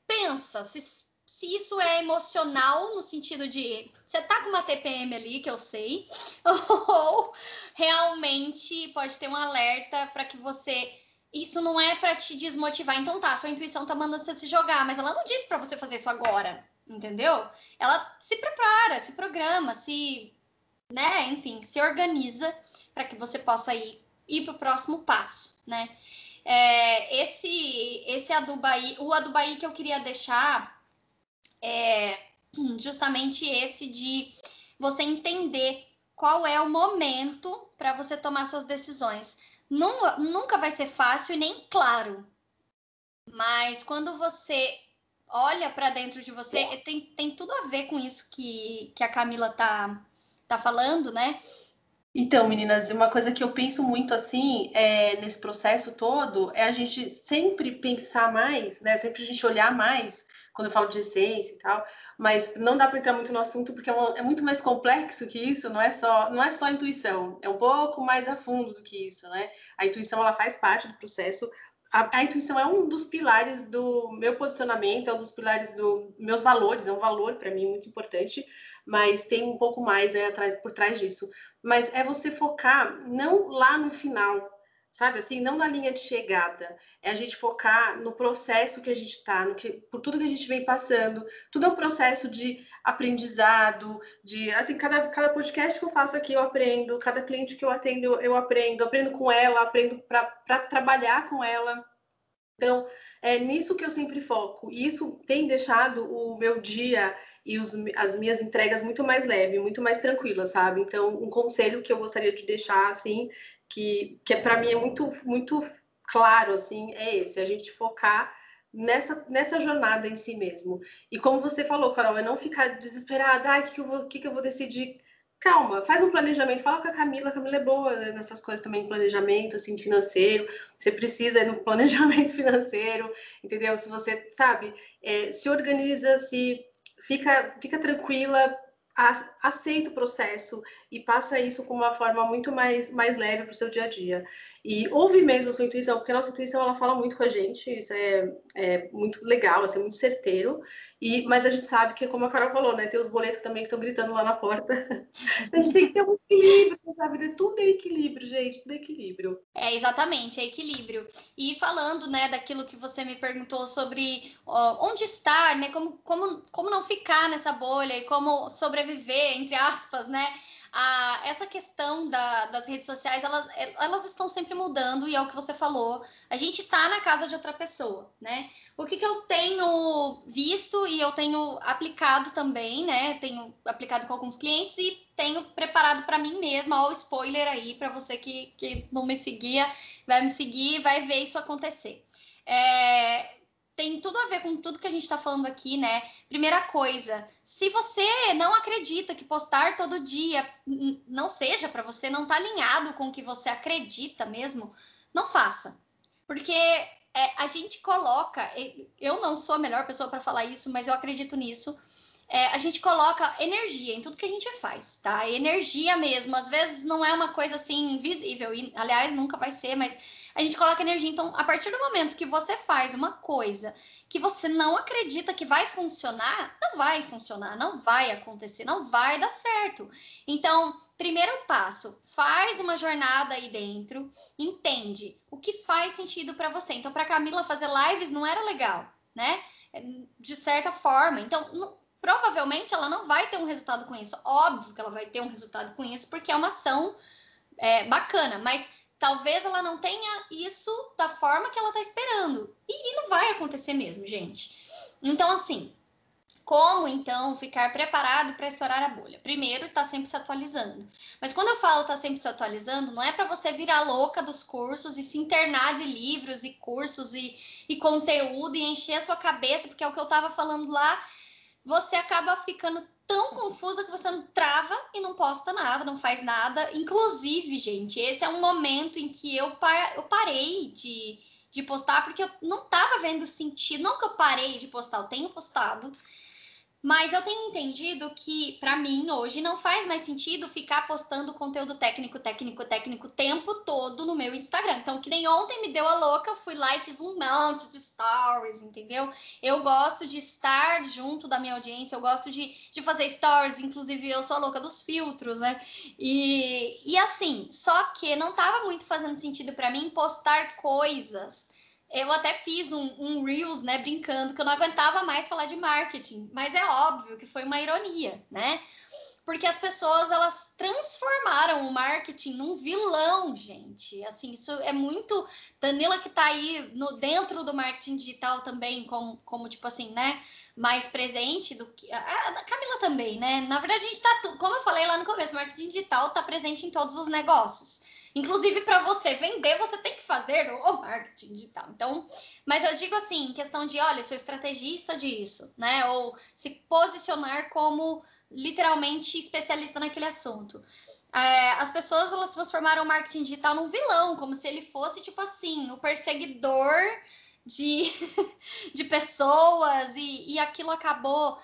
Pensa se, se isso é emocional no sentido de você tá com uma TPM ali, que eu sei, *laughs* ou realmente pode ter um alerta para que você isso não é para te desmotivar. Então tá, sua intuição tá mandando você se jogar, mas ela não disse para você fazer isso agora, entendeu? Ela se prepara, se programa, se né? Enfim, se organiza para que você possa ir, ir para o próximo passo, né? É, esse esse Adubaí, o Adubaí que eu queria deixar é justamente esse de você entender qual é o momento para você tomar suas decisões. Nunca, nunca vai ser fácil e nem claro, mas quando você olha para dentro de você, tem, tem tudo a ver com isso que, que a Camila tá, tá falando, né? Então, meninas, uma coisa que eu penso muito assim é, nesse processo todo é a gente sempre pensar mais, né? Sempre a gente olhar mais quando eu falo de essência e tal, mas não dá para entrar muito no assunto porque é, é, muito mais complexo que isso, não é só não é só intuição, é um pouco mais a fundo do que isso, né? A intuição ela faz parte do processo, a, a, intuição é um dos pilares do meu posicionamento, é um dos pilares dos meus valores, é um valor para mim muito importante, mas tem um pouco mais é, atrás, por trás disso. Mas é você focar não lá no final, sabe assim, não na linha de chegada, é a gente focar no processo que a gente está, por tudo que a gente vem passando, tudo é um processo de aprendizado, de assim, cada, cada podcast que eu faço aqui eu aprendo, cada cliente que eu atendo eu aprendo, aprendo com ela, aprendo para trabalhar com ela. Então, é nisso que eu sempre foco. E isso tem deixado o meu dia e os, as minhas entregas muito mais leve, muito mais tranquila, sabe? Então, um conselho que eu gostaria de deixar, assim, que, que é, para mim é muito, muito claro, assim, é esse, a gente focar nessa, nessa jornada em si mesmo. E como você falou, Carol, é não ficar desesperada, ah, o que, que, eu vou, que, que eu vou decidir? Calma, faz um planejamento, fala com a Camila, a Camila é boa nessas coisas também, planejamento, assim, financeiro, você precisa ir no planejamento *laughs* financeiro, entendeu? Se você, sabe, é, se organiza, se fica, fica tranquila, aceita o processo e passa isso com uma forma muito mais, mais leve para o seu dia a dia. E ouve mesmo a sua intuição, porque a nossa intuição ela fala muito com a gente, isso é, é muito legal, assim, muito certeiro. E, mas a gente sabe que, como a Carol falou, né, tem os boletos também que estão gritando lá na porta. *laughs* a gente tem que ter um equilíbrio, sabe? Tudo é equilíbrio, gente, tudo é equilíbrio. É, exatamente, é equilíbrio. E falando, né, daquilo que você me perguntou sobre ó, onde estar, né, como, como, como não ficar nessa bolha e como sobreviver, entre aspas, né? A, essa questão da, das redes sociais, elas, elas estão sempre mudando, e é o que você falou. A gente está na casa de outra pessoa, né? O que, que eu tenho visto e eu tenho aplicado também, né? Tenho aplicado com alguns clientes e tenho preparado para mim mesma, ó, o spoiler aí, para você que, que não me seguia, vai me seguir vai ver isso acontecer. É, tem tudo a ver com tudo que a gente está falando aqui, né? Primeira coisa, se você não acredita que postar todo dia não seja para você, não está alinhado com o que você acredita mesmo, não faça. Porque é, a gente coloca, eu não sou a melhor pessoa para falar isso, mas eu acredito nisso. É, a gente coloca energia em tudo que a gente faz, tá? Energia mesmo, às vezes não é uma coisa assim visível, e aliás, nunca vai ser, mas a gente coloca energia. Então, a partir do momento que você faz uma coisa que você não acredita que vai funcionar, não vai funcionar, não vai acontecer, não vai dar certo. Então, primeiro passo, faz uma jornada aí dentro, entende o que faz sentido para você. Então, para Camila fazer lives não era legal, né? De certa forma. Então, não, provavelmente ela não vai ter um resultado com isso. Óbvio que ela vai ter um resultado com isso, porque é uma ação é, bacana, mas talvez ela não tenha isso da forma que ela está esperando. E, não vai acontecer mesmo, gente. Então, assim, como então ficar preparado para estourar a bolha? Primeiro, está sempre se atualizando. Mas quando eu falo está sempre se atualizando, não é para você virar louca dos cursos e se internar de livros e cursos e, e conteúdo e encher a sua cabeça, porque é o que eu estava falando lá. Você acaba ficando tão confusa que você não trava e não posta nada, não faz nada. Inclusive, gente, esse é um momento em que eu, par eu parei de, de postar, porque eu não tava vendo sentido. Não que eu parei de postar, eu tenho postado, mas eu tenho entendido que, para mim, hoje não faz mais sentido ficar postando conteúdo técnico, técnico, técnico o tempo todo no meu Instagram. Então, que nem ontem me deu a louca, fui lá e fiz um monte de stories, entendeu? Eu gosto de estar junto da minha audiência, eu gosto de, de fazer stories, inclusive eu sou a louca dos filtros, né? E, e assim, só que não tava muito fazendo sentido para mim postar coisas eu até fiz um, um, Reels, né, brincando, que eu não aguentava mais falar de marketing, mas é óbvio que foi uma ironia, né? porque as pessoas elas transformaram o marketing num vilão, gente. Assim, isso é muito Danila que está aí no dentro do marketing digital também, como, como tipo assim, né, mais presente do que a, Camila também, né? Na verdade, a gente tá, como eu falei lá no começo, marketing digital está presente em todos os negócios. Inclusive, para você vender, você tem que fazer o marketing digital. Então, mas eu digo assim, questão de, olha, eu sou estrategista disso, né? Ou se posicionar como literalmente especialista naquele assunto. É, as pessoas elas transformaram o marketing digital num vilão, como se ele fosse tipo assim, o perseguidor de, *laughs* de pessoas, e, e aquilo acabou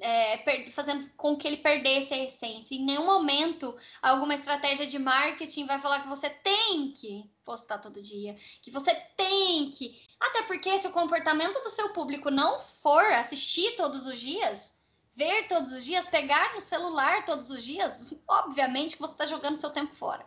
é, fazendo com que ele perdesse a essência. Em nenhum momento alguma estratégia de marketing vai falar que você tem que postar todo dia, que você tem que. Até porque se o comportamento do seu público não for assistir todos os dias, ver todos os dias, pegar no celular todos os dias, obviamente que você está jogando seu tempo fora.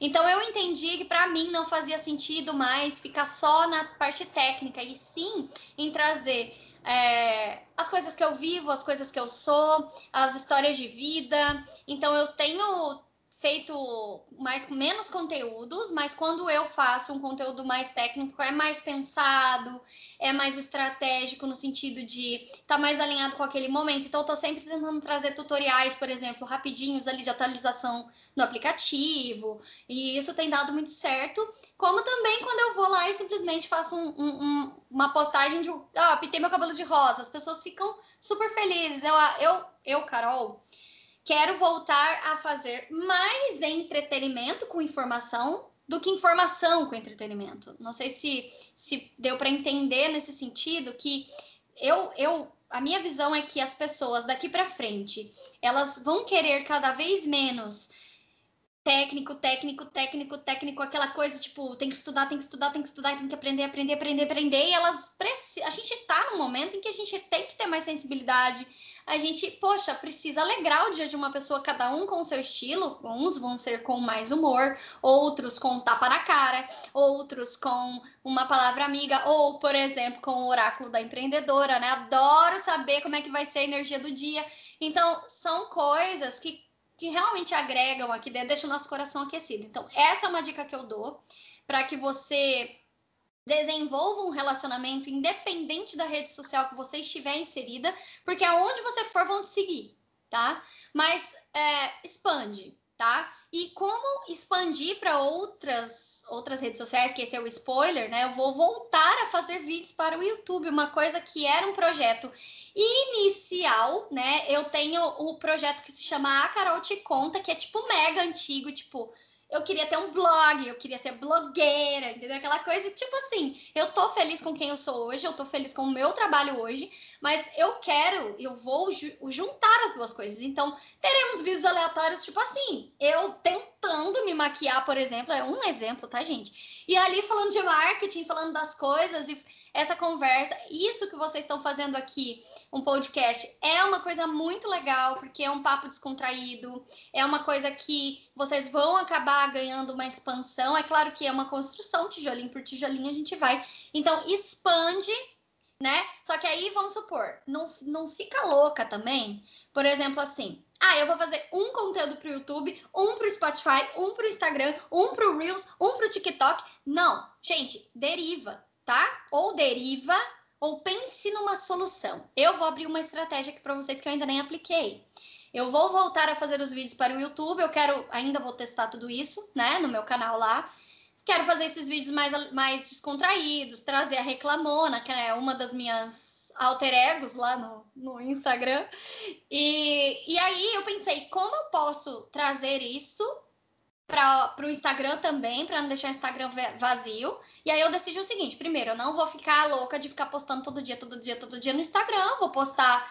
Então eu entendi que para mim não fazia sentido mais ficar só na parte técnica e sim em trazer é, as coisas que eu vivo, as coisas que eu sou, as histórias de vida. Então eu tenho feito mais menos conteúdos, mas quando eu faço um conteúdo mais técnico, é mais pensado, é mais estratégico no sentido de estar tá mais alinhado com aquele momento. Então, eu estou sempre tentando trazer tutoriais, por exemplo, rapidinhos ali de atualização no aplicativo, e isso tem dado muito certo. Como também quando eu vou lá e simplesmente faço um, um, uma postagem de ah, pintei meu cabelo de rosa, as pessoas ficam super felizes. Eu, eu, eu Carol quero voltar a fazer mais entretenimento com informação do que informação com entretenimento. Não sei se, se deu para entender nesse sentido que eu, eu a minha visão é que as pessoas daqui para frente elas vão querer cada vez menos técnico, técnico, técnico, técnico, aquela coisa tipo, tem que estudar, tem que estudar, tem que estudar, tem que aprender, aprender, aprender, aprender, e elas precisam, a gente está num momento em que a gente tem que ter mais sensibilidade, a gente, poxa, precisa alegrar o dia de uma pessoa, cada um com o seu estilo, uns vão ser com mais humor, outros com um tapa na cara, outros com uma palavra amiga, ou, por exemplo, com o oráculo da empreendedora, né? Adoro saber como é que vai ser a energia do dia. Então, são coisas que que realmente agregam aqui dentro, deixa o nosso coração aquecido. Então, essa é uma dica que eu dou para que você desenvolva um relacionamento independente da rede social que você estiver inserida, porque aonde você for vão te seguir, tá? Mas é, expande, tá? E como expandir para outras outras redes sociais, que esse é o spoiler, né? Eu vou voltar a fazer vídeos para o YouTube, uma coisa que era um projeto inicial, né? Eu tenho o projeto que se chama A Carol Te Conta, que é tipo mega antigo, tipo eu queria ter um blog, eu queria ser blogueira, entendeu? Aquela coisa, tipo assim, eu tô feliz com quem eu sou hoje, eu tô feliz com o meu trabalho hoje, mas eu quero, eu vou juntar as duas coisas. Então, teremos vídeos aleatórios, tipo assim, eu tentando me maquiar, por exemplo, é um exemplo, tá, gente? E ali falando de marketing, falando das coisas e essa conversa, isso que vocês estão fazendo aqui, um podcast, é uma coisa muito legal, porque é um papo descontraído, é uma coisa que vocês vão acabar ganhando uma expansão. É claro que é uma construção, tijolinho por tijolinho, a gente vai. Então, expande né? Só que aí, vamos supor, não, não fica louca também. Por exemplo, assim, ah, eu vou fazer um conteúdo para o YouTube, um para o Spotify, um para o Instagram, um para o Reels, um para o TikTok. Não, gente, deriva tá? Ou deriva, ou pense numa solução. Eu vou abrir uma estratégia aqui para vocês que eu ainda nem apliquei. Eu vou voltar a fazer os vídeos para o YouTube, eu quero, ainda vou testar tudo isso, né, no meu canal lá. Quero fazer esses vídeos mais, mais descontraídos, trazer a reclamona, que é uma das minhas alter egos lá no, no Instagram. E, e aí eu pensei, como eu posso trazer isso para o Instagram também, para não deixar o Instagram vazio. E aí eu decidi o seguinte: primeiro, eu não vou ficar louca de ficar postando todo dia, todo dia, todo dia no Instagram. Vou postar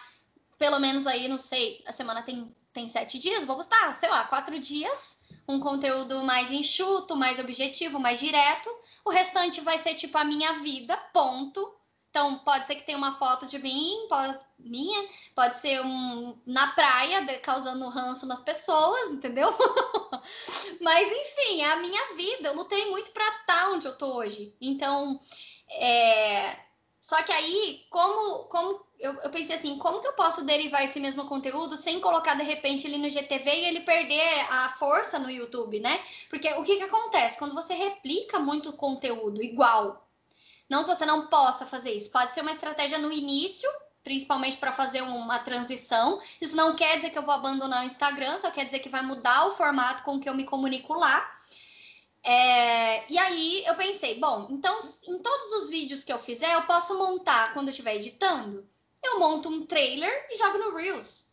pelo menos aí, não sei, a semana tem, tem sete dias, vou postar, sei lá, quatro dias. Um conteúdo mais enxuto, mais objetivo, mais direto. O restante vai ser tipo a minha vida, ponto. Então, pode ser que tenha uma foto de mim, pode, minha, pode ser um na praia, de, causando ranço nas pessoas, entendeu? *laughs* Mas, enfim, é a minha vida. Eu lutei muito para estar tá onde eu tô hoje. Então, é, Só que aí, como, como eu, eu, pensei assim, como que eu posso derivar esse mesmo conteúdo sem colocar de repente ele no GTV e ele perder a força no YouTube, né? Porque o que, que acontece? Quando você replica muito conteúdo igual, não que você não possa fazer isso, pode ser uma estratégia no início, principalmente para fazer uma transição. Isso não quer dizer que eu vou abandonar o Instagram, só quer dizer que vai mudar o formato com que eu me comunico lá. É, e aí eu pensei, bom, então em todos os vídeos que eu fizer, eu posso montar quando eu estiver editando eu monto um trailer e jogo no Reels,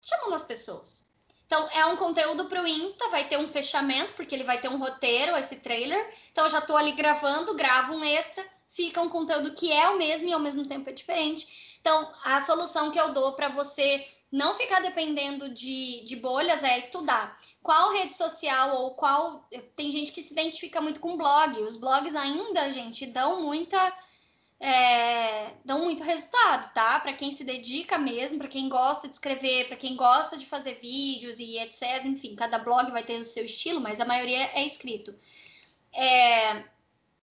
chamando as pessoas. Então, é um conteúdo para o Insta, vai ter um fechamento, porque ele vai ter um roteiro, esse trailer. Então, eu já estou ali gravando, gravo um extra, fica um conteúdo que é o mesmo e ao mesmo tempo é diferente. Então, a solução que eu dou para você não ficar dependendo de, de bolhas é estudar qual rede social ou qual. Tem gente que se identifica muito com blog. Os blogs ainda, gente, dão muita é, dão muito resultado, tá? Para quem se dedica mesmo, para quem gosta de escrever, para quem gosta de fazer vídeos e etc. Enfim, cada blog vai ter o seu estilo, mas a maioria é escrito. É,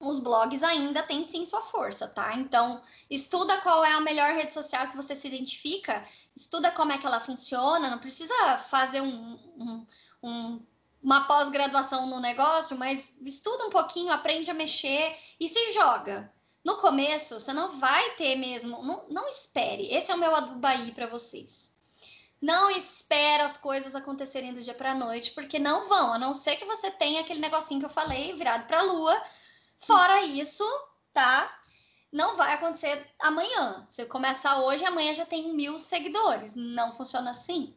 os blogs ainda têm sim sua força, tá? Então, estuda qual é a melhor rede social que você se identifica, estuda como é que ela funciona, não precisa fazer um, um, um uma pós-graduação no negócio, mas estuda um pouquinho, aprende a mexer e se joga. No começo, você não vai ter mesmo. Não, não espere. Esse é o meu adubaí para vocês. Não espera as coisas acontecerem do dia para noite, porque não vão, a não ser que você tenha aquele negocinho que eu falei virado para a lua. Fora isso, tá? Não vai acontecer amanhã. Você começar hoje, amanhã já tem mil seguidores. Não funciona assim.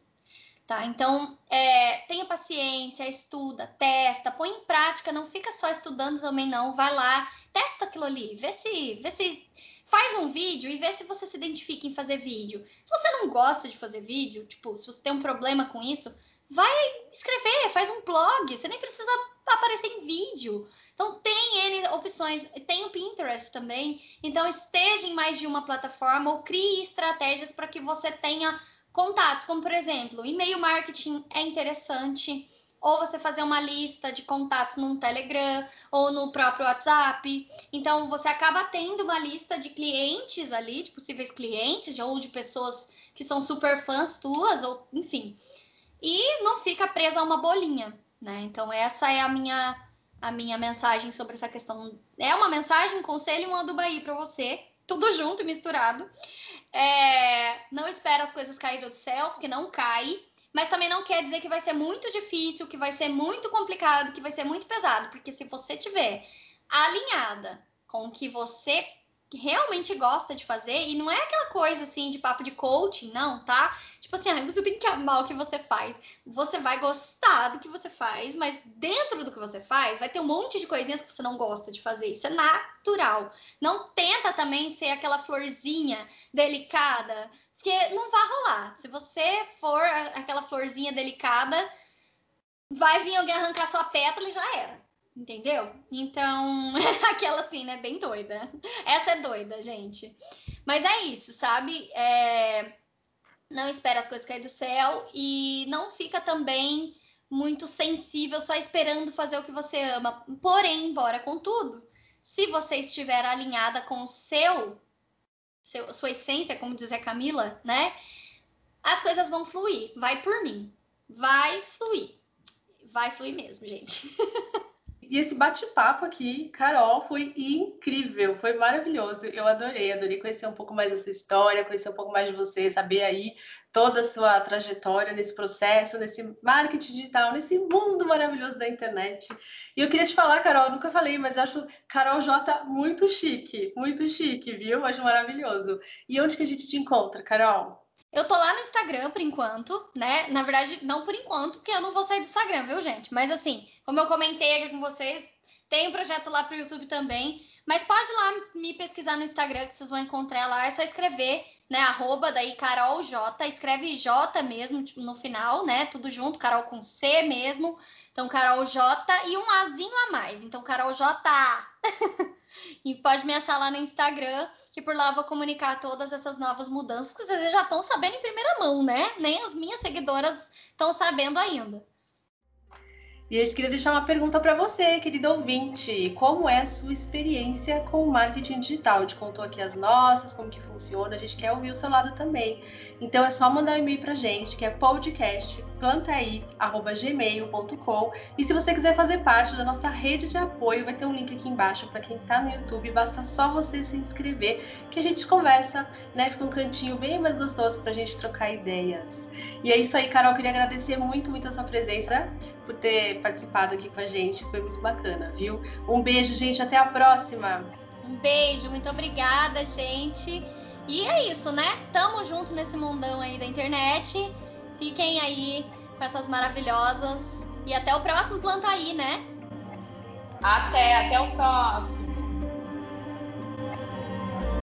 Tá? Então, é, tenha paciência, estuda, testa, põe em prática, não fica só estudando também não, vai lá, testa aquilo ali, vê se, vê se faz um vídeo e vê se você se identifica em fazer vídeo. Se você não gosta de fazer vídeo, tipo, se você tem um problema com isso, vai escrever, faz um blog, você nem precisa aparecer em vídeo. Então tem N opções, tem o Pinterest também. Então esteja em mais de uma plataforma ou crie estratégias para que você tenha Contatos, como por exemplo, e-mail marketing é interessante, ou você fazer uma lista de contatos no Telegram ou no próprio WhatsApp. Então, você acaba tendo uma lista de clientes ali, de possíveis clientes, ou de pessoas que são super fãs tuas, ou enfim. E não fica presa a uma bolinha, né? Então, essa é a minha a minha mensagem sobre essa questão. É uma mensagem, um conselho uma do Bahia para você, tudo junto e misturado. É, não espera as coisas caírem do céu, porque não cai. Mas também não quer dizer que vai ser muito difícil, que vai ser muito complicado, que vai ser muito pesado. Porque se você tiver alinhada com o que você realmente gosta de fazer, e não é aquela coisa assim de papo de coaching, não, tá? Tipo assim, ah, você tem que amar o que você faz. Você vai gostar do que você faz, mas dentro do que você faz, vai ter um monte de coisinhas que você não gosta de fazer. Isso é natural. Não tenta também ser aquela florzinha delicada, porque não vai rolar. Se você for aquela florzinha delicada, vai vir alguém arrancar sua pétala e já era. Entendeu? Então, *laughs* aquela assim, né? Bem doida. Essa é doida, gente. Mas é isso, sabe? É... Não espera as coisas cair do céu e não fica também muito sensível só esperando fazer o que você ama. Porém, embora contudo, se você estiver alinhada com o seu, seu sua essência, como diz Camila, né? As coisas vão fluir. Vai por mim. Vai fluir. Vai fluir mesmo, gente. *laughs* E esse bate-papo aqui, Carol, foi incrível, foi maravilhoso. Eu adorei, adorei conhecer um pouco mais dessa história, conhecer um pouco mais de você, saber aí toda a sua trajetória nesse processo, nesse marketing digital, nesse mundo maravilhoso da internet. E eu queria te falar, Carol, nunca falei, mas acho Carol J muito chique, muito chique, viu? Acho maravilhoso. E onde que a gente te encontra, Carol? Eu tô lá no Instagram por enquanto, né? Na verdade, não por enquanto, porque eu não vou sair do Instagram, viu, gente? Mas assim, como eu comentei aqui com vocês, tem um projeto lá pro YouTube também. Mas pode lá me pesquisar no Instagram, que vocês vão encontrar lá. É só escrever, né? Arroba daí Carol J. Escreve J mesmo tipo, no final, né? Tudo junto, Carol com C mesmo. Então, Carol J e um Azinho a mais. Então, Carol J. e pode me achar lá no Instagram, que por lá eu vou comunicar todas essas novas mudanças que vocês já estão sabendo em primeira mão, né? Nem as minhas seguidoras estão sabendo ainda. E a gente queria deixar uma pergunta para você, querido ouvinte. Como é a sua experiência com o marketing digital? A gente contou aqui as nossas, como que funciona, a gente quer ouvir o seu lado também. Então é só mandar um e-mail para a gente, que é podcastplantaí.gmail.com E se você quiser fazer parte da nossa rede de apoio, vai ter um link aqui embaixo para quem está no YouTube. Basta só você se inscrever, que a gente conversa, né? Fica um cantinho bem mais gostoso para a gente trocar ideias. E é isso aí, Carol. Queria agradecer muito, muito a sua presença por ter participado aqui com a gente. Foi muito bacana, viu? Um beijo, gente. Até a próxima. Um beijo. Muito obrigada, gente. E é isso, né? Tamo junto nesse mundão aí da internet. Fiquem aí com essas maravilhosas. E até o próximo Planta aí, né? Até, até o próximo.